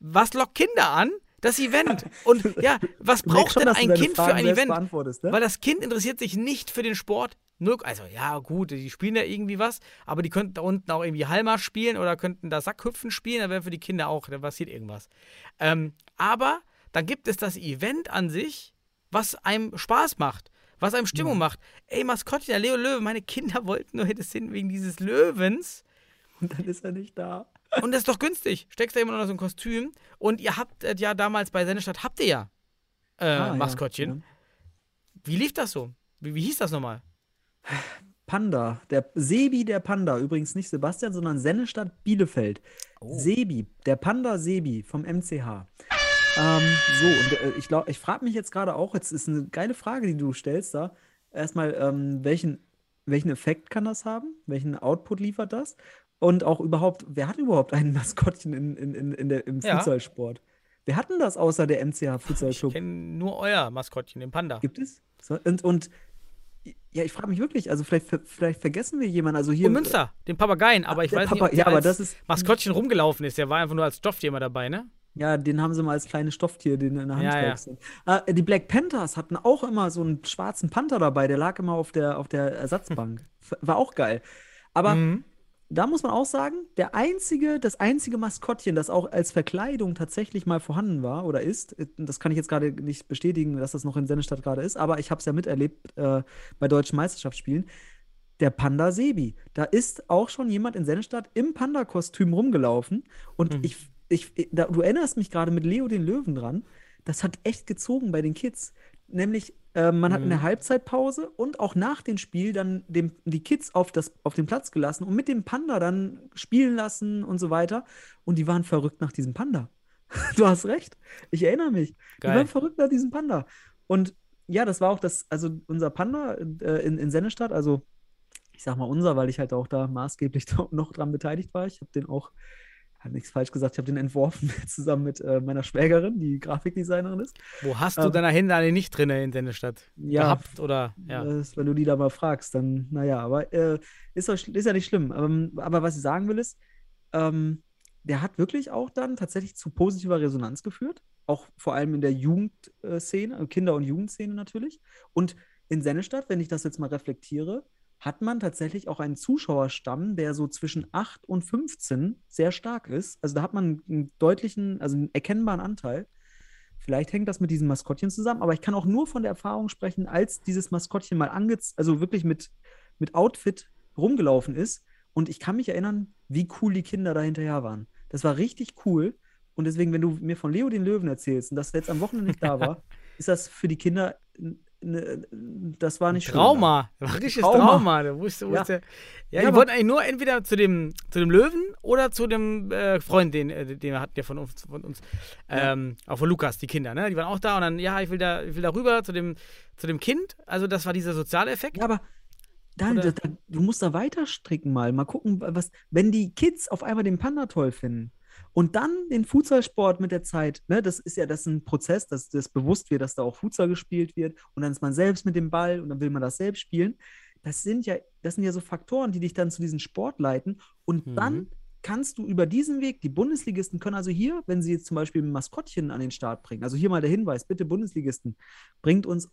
Was lockt Kinder an? Das Event. Und ja, was braucht schon, denn ein Kind für Fragen ein selbst Event? ne? Weil das Kind interessiert sich nicht für den Sport. Also ja, gut, die spielen ja irgendwie was, aber die könnten da unten auch irgendwie Halma spielen oder könnten da Sackhüpfen spielen, da wäre für die Kinder auch, da passiert irgendwas. Ähm, aber dann gibt es das Event an sich, was einem Spaß macht, was einem Stimmung macht. Ey, Maskottchen, der Leo Löwe, meine Kinder wollten nur das hin wegen dieses Löwens. Und dann ist er nicht da. Und das ist doch günstig. Steckst da immer noch so ein Kostüm. Und ihr habt äh, ja damals bei Sennestadt, habt ihr ja äh, Ah, Maskottchen. ja. Wie lief das so? Wie, wie hieß das nochmal? Panda, der Sebi der Panda, übrigens nicht Sebastian, sondern Sennestadt Bielefeld. Oh. Sebi, der Panda Sebi vom MCH. Ähm, so, und äh, ich glaube, ich frage mich jetzt gerade auch, jetzt ist eine geile Frage, die du stellst da. Erstmal, ähm, welchen, welchen Effekt kann das haben? Welchen Output liefert das? Und auch überhaupt, wer hat überhaupt ein Maskottchen in, in, in, in der, im Ja. Futsalsport? Wer hat denn das außer der MCH Futsal Ich kenne nur euer Maskottchen, den Panda. Gibt es? Und, und ja, ich frage mich wirklich, also vielleicht, vielleicht vergessen wir jemanden. Also hier. Und Münster, den Papageien, aber ich der weiß Papa- nicht, ob ja, aber das ist- Maskottchen rumgelaufen ist. Der war einfach nur als Stofftier immer dabei, ne? Ja, den haben sie mal als kleines Stofftier den in der Hand Ja, ja. Äh, die Black Panthers hatten auch immer so einen schwarzen Panther dabei, der lag immer auf der, auf der Ersatzbank. War auch geil. Aber Mhm. Da muss man auch sagen, der einzige, das einzige Maskottchen, das auch als Verkleidung tatsächlich mal vorhanden war oder ist, äh, das kann ich jetzt gerade nicht bestätigen, dass das noch in Sennestadt gerade ist, aber ich habe es ja miterlebt äh, bei deutschen Meisterschaftsspielen. Der Panda Sebi. Da ist auch schon jemand in Sennestadt im Panda-Kostüm rumgelaufen. Und Mhm. ich, ich, da, du erinnerst mich gerade mit Leo den Löwen dran. Das hat echt gezogen bei den Kids. Nämlich, äh, man hat in Mhm. Halbzeitpause und auch nach dem Spiel dann dem, die Kids auf, das, auf den Platz gelassen und mit dem Panda dann spielen lassen und so weiter. Und die waren verrückt nach diesem Panda. Du hast recht. Ich erinnere mich. Die Geil. waren verrückt nach diesem Panda. Und ja, das war auch das, also unser Panda äh, in, in Sennestadt, also ich sag mal unser, weil ich halt auch da maßgeblich noch dran beteiligt war. Ich habe den auch habe nichts falsch gesagt, ich habe den entworfen zusammen mit äh, meiner Schwägerin, die Grafikdesignerin ist. Wo hast du Ähm, deine Hände alle nicht drin in Sennestadt? Ja, Gehabt oder? Ja. Das, wenn du die da mal fragst, dann, naja, aber äh, ist, doch, ist ja nicht schlimm. Ähm, aber was ich sagen will, ist, ähm, der hat wirklich auch dann tatsächlich zu positiver Resonanz geführt. Auch vor allem in der Jugendszene, äh, Kinder- und Jugendszene natürlich. Und in Sennestadt, wenn ich das jetzt mal reflektiere, hat man tatsächlich auch einen Zuschauerstamm, der so zwischen 8 und 15 sehr stark ist. Also da hat man einen deutlichen, also einen erkennbaren Anteil. Vielleicht hängt das mit diesen Maskottchen zusammen, aber ich kann auch nur von der Erfahrung sprechen, als dieses Maskottchen mal ange also wirklich mit, mit Outfit rumgelaufen ist. Und ich kann mich erinnern, wie cool die Kinder da hinterher waren. Das war richtig cool. Und deswegen, wenn du mir von Leo den Löwen erzählst und dass er jetzt am Wochenende nicht da war, ist das für die Kinder, das war nicht schön. Trauma, das war richtiges Trauma. Trauma. Da wusste, Ja. wusste, ja, Ja, die aber- wollten eigentlich nur entweder zu dem, zu dem Löwen oder zu dem äh, Freund, den, äh, den wir hatten, der von uns, von uns ähm, auch von Lukas, die Kinder, ne? Die waren auch da und dann, ja, ich will da, ich will da rüber zu dem, zu dem Kind. Also das war dieser soziale Effekt. Ja, aber dann, da, du musst da weiter stricken mal. Mal gucken, was, wenn die Kids auf einmal den Panda toll finden und dann den Fußballsport mit der Zeit, ne, das ist ja das ist ein Prozess, dass das bewusst wird, dass da auch Futsal gespielt wird und dann ist man selbst mit dem Ball und dann will man das selbst spielen. Das sind ja, das sind ja so Faktoren, die dich dann zu diesem Sport leiten und Mhm. dann kannst du über diesen Weg, die Bundesligisten können also hier, wenn sie jetzt zum Beispiel ein Maskottchen an den Start bringen, also hier mal der Hinweis, bitte Bundesligisten, bringt uns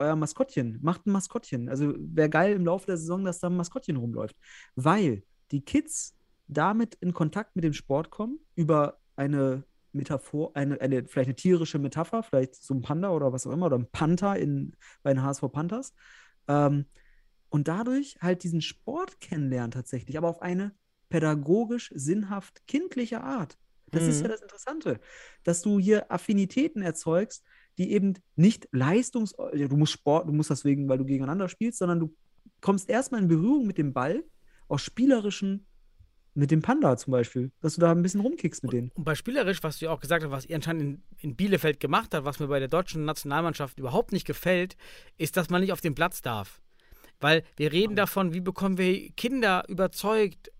euer Maskottchen, macht ein Maskottchen. Also wäre geil im Laufe der Saison, dass da ein Maskottchen rumläuft. Weil die Kids damit in Kontakt mit dem Sport kommen, über eine Metaphor, eine, eine, vielleicht eine tierische Metapher, vielleicht so ein Panda oder was auch immer, oder ein Panther in, bei den HSV Panthers. Ähm, und dadurch halt diesen Sport kennenlernen tatsächlich, aber auf eine pädagogisch, sinnhaft, kindliche Art. Das ist Mhm. ja das Interessante, dass du hier Affinitäten erzeugst, die eben nicht leistungs... ja, Du musst Sport, du musst das wegen, weil du gegeneinander spielst, sondern du kommst erstmal in Berührung mit dem Ball aus spielerischen, mit dem Panda zum Beispiel, dass du da ein bisschen rumkickst mit denen. Und bei spielerisch, was du ja auch gesagt hast, was ihr anscheinend in, in Bielefeld gemacht hat, was mir bei der deutschen Nationalmannschaft überhaupt nicht gefällt, ist, dass man nicht auf den Platz darf. Weil wir reden davon, wie bekommen wir Kinder überzeugt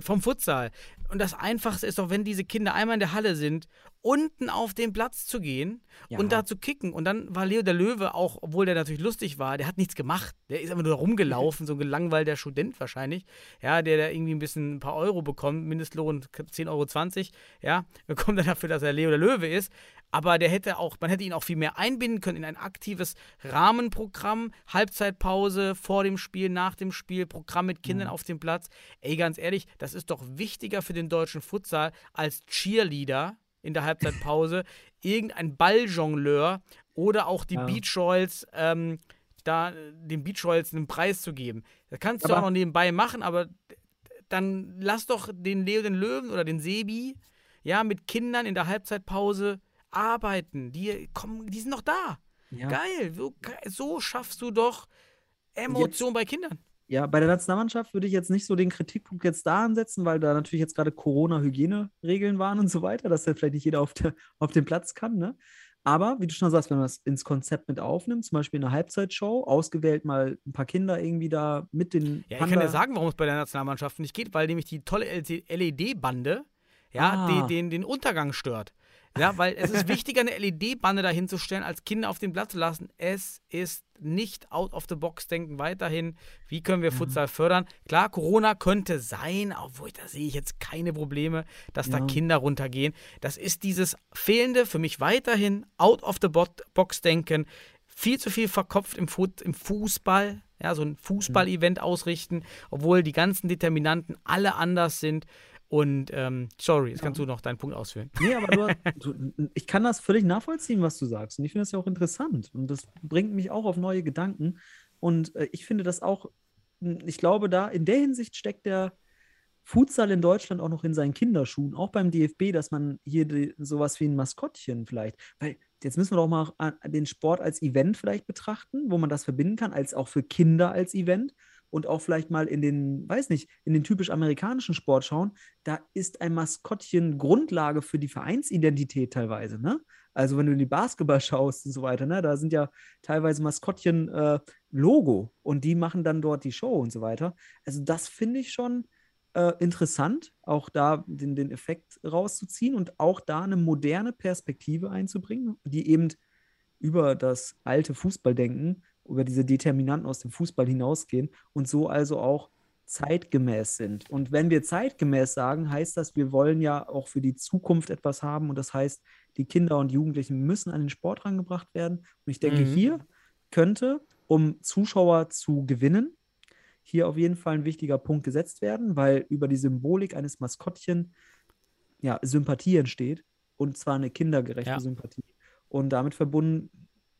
vom Futsal. Und das Einfachste ist doch, wenn diese Kinder einmal in der Halle sind, unten auf den Platz zu gehen Ja. und da zu kicken. Und dann war Leo der Löwe auch, obwohl der natürlich lustig war, der hat nichts gemacht. Der ist einfach nur rumgelaufen, so ein gelangweilter Student wahrscheinlich. Ja, der da irgendwie ein bisschen ein paar Euro bekommt, Mindestlohn 10,20 Euro, ja, bekommt er dafür, dass er Leo der Löwe ist. Aber der hätte auch, man hätte ihn auch viel mehr einbinden können in ein aktives Rahmenprogramm, Halbzeitpause, vor dem Spiel, nach dem Spiel, Programm mit Kindern auf dem Platz. Ey, ganz ehrlich, das ist doch wichtiger für den deutschen Futsal als Cheerleader in der Halbzeitpause, irgendein Balljongleur oder auch die Ja. Beach Royals, ähm, da den Beach Royals einen Preis zu geben. Das kannst du Aber- auch noch nebenbei machen, aber dann lass doch den Leo den Löwen oder den Sebi, ja, mit Kindern in der Halbzeitpause arbeiten. Die kommen, die sind noch da. Ja. Geil. So, so schaffst du doch Emotion bei Kindern. Ja, bei der Nationalmannschaft würde ich jetzt nicht so den Kritikpunkt jetzt da ansetzen, weil da natürlich jetzt gerade Corona-Hygieneregeln waren und so weiter, dass ja vielleicht nicht jeder auf, der, auf den Platz kann, ne? Aber wie du schon sagst, wenn man das ins Konzept mit aufnimmt, zum Beispiel in einer Halbzeitshow, ausgewählt mal ein paar Kinder irgendwie da mit den Ja, ich kann dir sagen, warum es bei der Nationalmannschaft nicht geht, weil nämlich die tolle LED-Bande ja, Ah. den, den, den Untergang stört. Ja, weil es ist wichtiger, eine LED-Bande dahinzustellen, als Kinder auf den Platz zu lassen. Es ist nicht out of the box denken weiterhin. Wie können wir Futsal fördern? Klar, Corona könnte sein, obwohl da sehe ich jetzt keine Probleme, dass da Ja. Kinder runtergehen. Das ist dieses fehlende, für mich weiterhin out of the bo- box denken. Viel zu viel verkopft im, Fut im Fußball. Ja, so ein Fußball-Event ausrichten, obwohl die ganzen Determinanten alle anders sind. Und ähm, sorry, jetzt kannst du noch deinen Punkt ausführen. Nee, aber du, du, ich kann das völlig nachvollziehen, was du sagst. Und ich finde das ja auch interessant. Und das bringt mich auch auf neue Gedanken. Und äh, ich finde das auch, mh, ich glaube, da in der Hinsicht steckt der Futsal in Deutschland auch noch in seinen Kinderschuhen, auch beim DFB, dass man hier die, sowas wie ein Maskottchen vielleicht, weil jetzt müssen wir doch mal an- den Sport als Event vielleicht betrachten, wo man das verbinden kann, als auch für Kinder als Event und auch vielleicht mal in den, weiß nicht, in den typisch amerikanischen Sport schauen, da ist ein Maskottchen Grundlage für die Vereinsidentität teilweise, ne? Also wenn du in die Basketball schaust und so weiter, ne, da sind ja teilweise Maskottchen äh, Logo und die machen dann dort die Show und so weiter. Also das finde ich schon äh, interessant, auch da den, den Effekt rauszuziehen und auch da eine moderne Perspektive einzubringen, die eben über das alte Fußballdenken, über diese Determinanten aus dem Fußball hinausgehen und so also auch zeitgemäß sind. Und wenn wir zeitgemäß sagen, heißt das, wir wollen ja auch für die Zukunft etwas haben und das heißt, die Kinder und Jugendlichen müssen an den Sport rangebracht werden. Und ich denke, Mhm. hier könnte, um Zuschauer zu gewinnen, hier auf jeden Fall ein wichtiger Punkt gesetzt werden, weil über die Symbolik eines Maskottchen ja, Sympathie entsteht und zwar eine kindergerechte Ja. Sympathie. Und damit verbunden,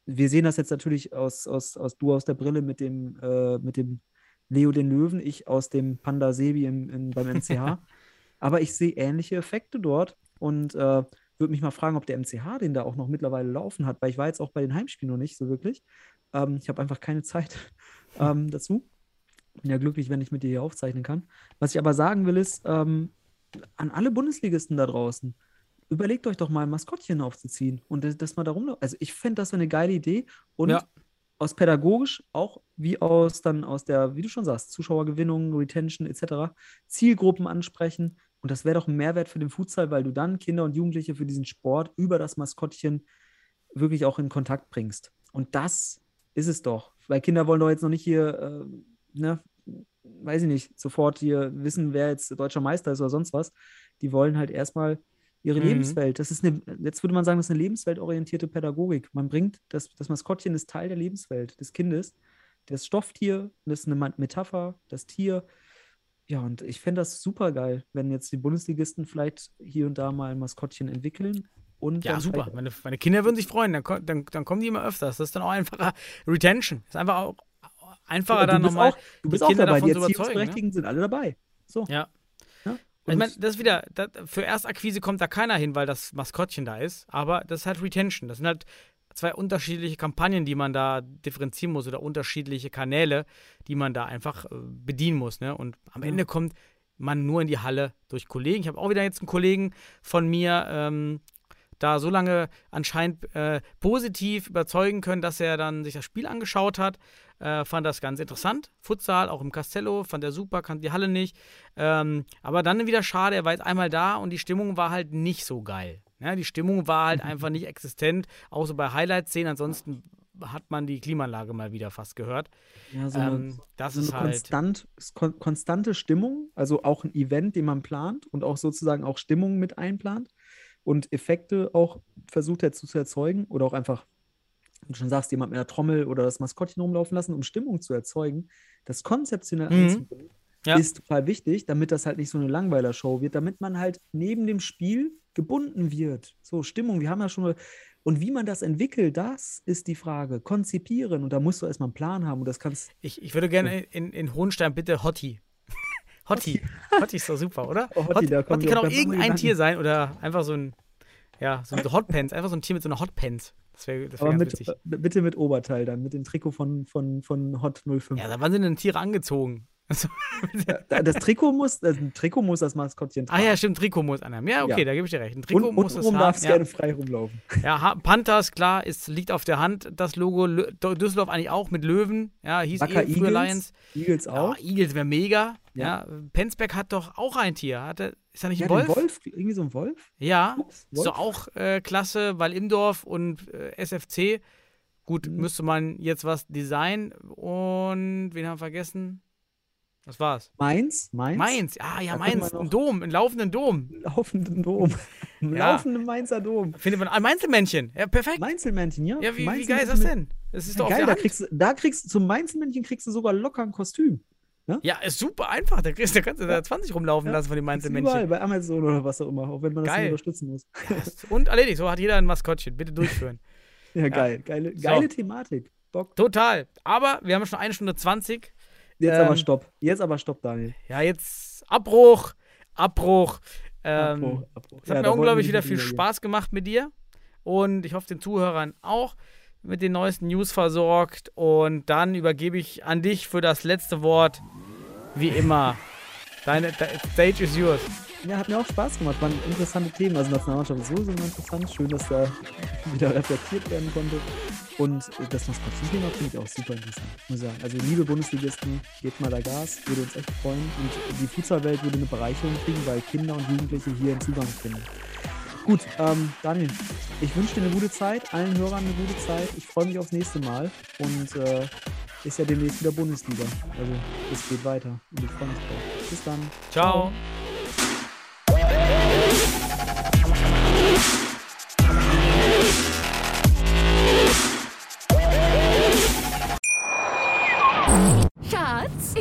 wir sehen das jetzt natürlich aus, aus, aus du aus der Brille mit dem, äh, mit dem Leo den Löwen, ich aus dem Panda Sebi im, im, beim MCH. Aber ich sehe ähnliche Effekte dort und äh, würde mich mal fragen, ob der MCH den da auch noch mittlerweile laufen hat, weil ich war jetzt auch bei den Heimspielen noch nicht so wirklich. Ähm, ich habe einfach keine Zeit ähm, dazu. Bin ja glücklich, wenn ich mit dir hier aufzeichnen kann. Was ich aber sagen will, ist, ähm, an alle Bundesligisten da draußen, überlegt euch doch mal ein Maskottchen aufzuziehen und das, das mal darum. Also ich fände das so eine geile Idee und Ja. aus pädagogisch, auch wie aus dann aus der, wie du schon sagst, Zuschauergewinnung, Retention etc., Zielgruppen ansprechen. Und das wäre doch ein Mehrwert für den Futsal, weil du dann Kinder und Jugendliche für diesen Sport über das Maskottchen wirklich auch in Kontakt bringst. Und das ist es doch. Weil Kinder wollen doch jetzt noch nicht hier, äh, ne, weiß ich nicht, sofort hier wissen, wer jetzt deutscher Meister ist oder sonst was. Die wollen halt erstmal ihre Mhm. Lebenswelt. Das ist eine, jetzt würde man sagen, das ist eine lebensweltorientierte Pädagogik. Man bringt, das, das Maskottchen ist Teil der Lebenswelt des Kindes. Das Stofftier, das ist eine Metapher, das Tier. Ja, und ich fände das super geil, wenn jetzt die Bundesligisten vielleicht hier und da mal ein Maskottchen entwickeln. Und Ja, super. Meine, meine Kinder würden sich freuen. Dann, dann, dann kommen die immer öfters. Das ist dann auch einfacher. Retention. Ist einfach auch einfacher, Ja, dann nochmal auch, du bist auch Kinder dabei. Die. Ne? Erziehungsberechtigten sind alle dabei. So. Ja. Ich meine, das ist wieder, das, für Erstakquise kommt da keiner hin, weil das Maskottchen da ist. Aber das ist halt Retention. Das sind halt zwei unterschiedliche Kampagnen, die man da differenzieren muss oder unterschiedliche Kanäle, die man da einfach äh, bedienen muss. Ne? Und am Ja. Ende kommt man nur in die Halle durch Kollegen. Ich habe auch wieder jetzt einen Kollegen von mir, ähm, da so lange anscheinend äh, positiv überzeugen können, dass er dann sich das Spiel angeschaut hat. Äh, fand das ganz interessant. Futsal, auch im Castello, fand er super, kannte die Halle nicht. Ähm, aber dann wieder schade, er war jetzt einmal da und die Stimmung war halt nicht so geil. Ja, die Stimmung war halt einfach nicht existent, außer bei Highlight-Szenen. Ansonsten hat man die Klimaanlage mal wieder fast gehört. Ja, so eine, Ähm, das so eine ist halt. konstant, kon konstante Stimmung, also auch ein Event, den man plant und auch sozusagen auch Stimmung mit einplant und Effekte auch versucht dazu zu erzeugen oder auch einfach, du schon sagst, jemand mit einer Trommel oder das Maskottchen rumlaufen lassen, um Stimmung zu erzeugen, das konzeptionell Mhm. einzubringen, Ja. ist total wichtig, damit das halt nicht so eine Langweiler-Show wird, damit man halt neben dem Spiel gebunden wird. So, Stimmung, wir haben ja schon mal. Und wie man das entwickelt, das ist die Frage. Konzipieren. Und da musst du erstmal einen Plan haben. Und das kannst Ich, ich würde gerne in, in Hohenstein bitte Hotti. Hotti. Hotti ist doch super, oder? Oh, Hotti, Hotti wir kann auch irgendein. Tier sein oder einfach so ein, ja, so ein Hotpants, einfach so ein Tier mit so einer Hotpants. Das wäre das wär Aber ganz mit, witzig. äh, bitte mit Oberteil dann, mit dem Trikot von, von, von Hot 05. Ja, da wann sind denn Tiere angezogen? Also, Da- das Trikot muss, das Trikot muss das Maskottchen ah ja, stimmt, Trikot muss anhaben. Ja, okay, Ja. da gebe ich dir recht. Ein Trikot Und muss untenrum haben. darf es Ja. gerne frei rumlaufen. Ja, Panthers, klar, ist, liegt auf der Hand, das Logo. Düsseldorf eigentlich auch mit Löwen. Ja, hieß Wacker eh früher Eagles, Lions. Eagles auch. Ja, Eagles wäre mega. Ja. Penzberg hat doch auch ein Tier. Hat er, ist er nicht ein Wolf? Wolf, irgendwie so ein Wolf. Ja. Ups, Ist doch Wolf. auch äh, klasse, weil Imdorf und äh, SFC. Gut, Mhm. müsste man jetzt was designen. Und wen haben wir vergessen? Das war's. Mainz, Mainz. Mainz. Ah, ja, Da Mainz. Ein Dom, einen laufenden Dom. Laufenden Dom. Ein Ja. Laufenden Mainzer Dom. Findet man ein Mainzelmännchen. Ja, perfekt. Mainzelmännchen, ja. Ja, wie, wie geil ist das denn? Das ist Ja, doch auf geil, da kriegst, du, da kriegst du zum Mainzelmännchen kriegst du sogar locker ein Kostüm. Ja, ist super einfach. Da, kriegst, da kannst du da 20 rumlaufen Ja, lassen von den Mainzelmännchen. Überall, bei Amazon oder was auch immer, auch wenn man das unterstützen muss. Und erledigt. So hat jeder ein Maskottchen. Bitte durchführen. Ja, geil. Geile, So. geile Thematik. Bock. Total. Aber wir haben schon eine Stunde 20. Jetzt Ähm, aber Stopp. Jetzt aber Stopp, Daniel. Ja, jetzt Abbruch. Abbruch. Ähm, Abbruch, Abbruch. Es hat Ja, mir unglaublich wieder viel. Spaß gemacht mit dir. Und ich hoffe, den Zuhörern auch mit den neuesten News versorgt. Und dann übergebe ich an dich für das letzte Wort. Wie immer. Deine de Stage is yours. Ja, hat mir auch Spaß gemacht. Waren interessante Themen. Also Nationalmannschaft ist sowieso immer interessant. Schön, dass da wieder reflektiert werden konnte. Und das Nostalgie-Thema finde ich auch super interessant, muss ich sagen. Also liebe Bundesligisten, gebt mal da Gas, würde uns echt freuen. Und die Fußballwelt würde eine Bereicherung kriegen, weil Kinder und Jugendliche hier einen Zugang finden. Gut, ähm, Daniel, ich wünsche dir eine gute Zeit, allen Hörern eine gute Zeit. Ich freue mich aufs nächste Mal und äh, ist ja demnächst wieder Bundesliga. Also es geht weiter und ich freue mich drauf. Bis dann. Ciao. Schatz,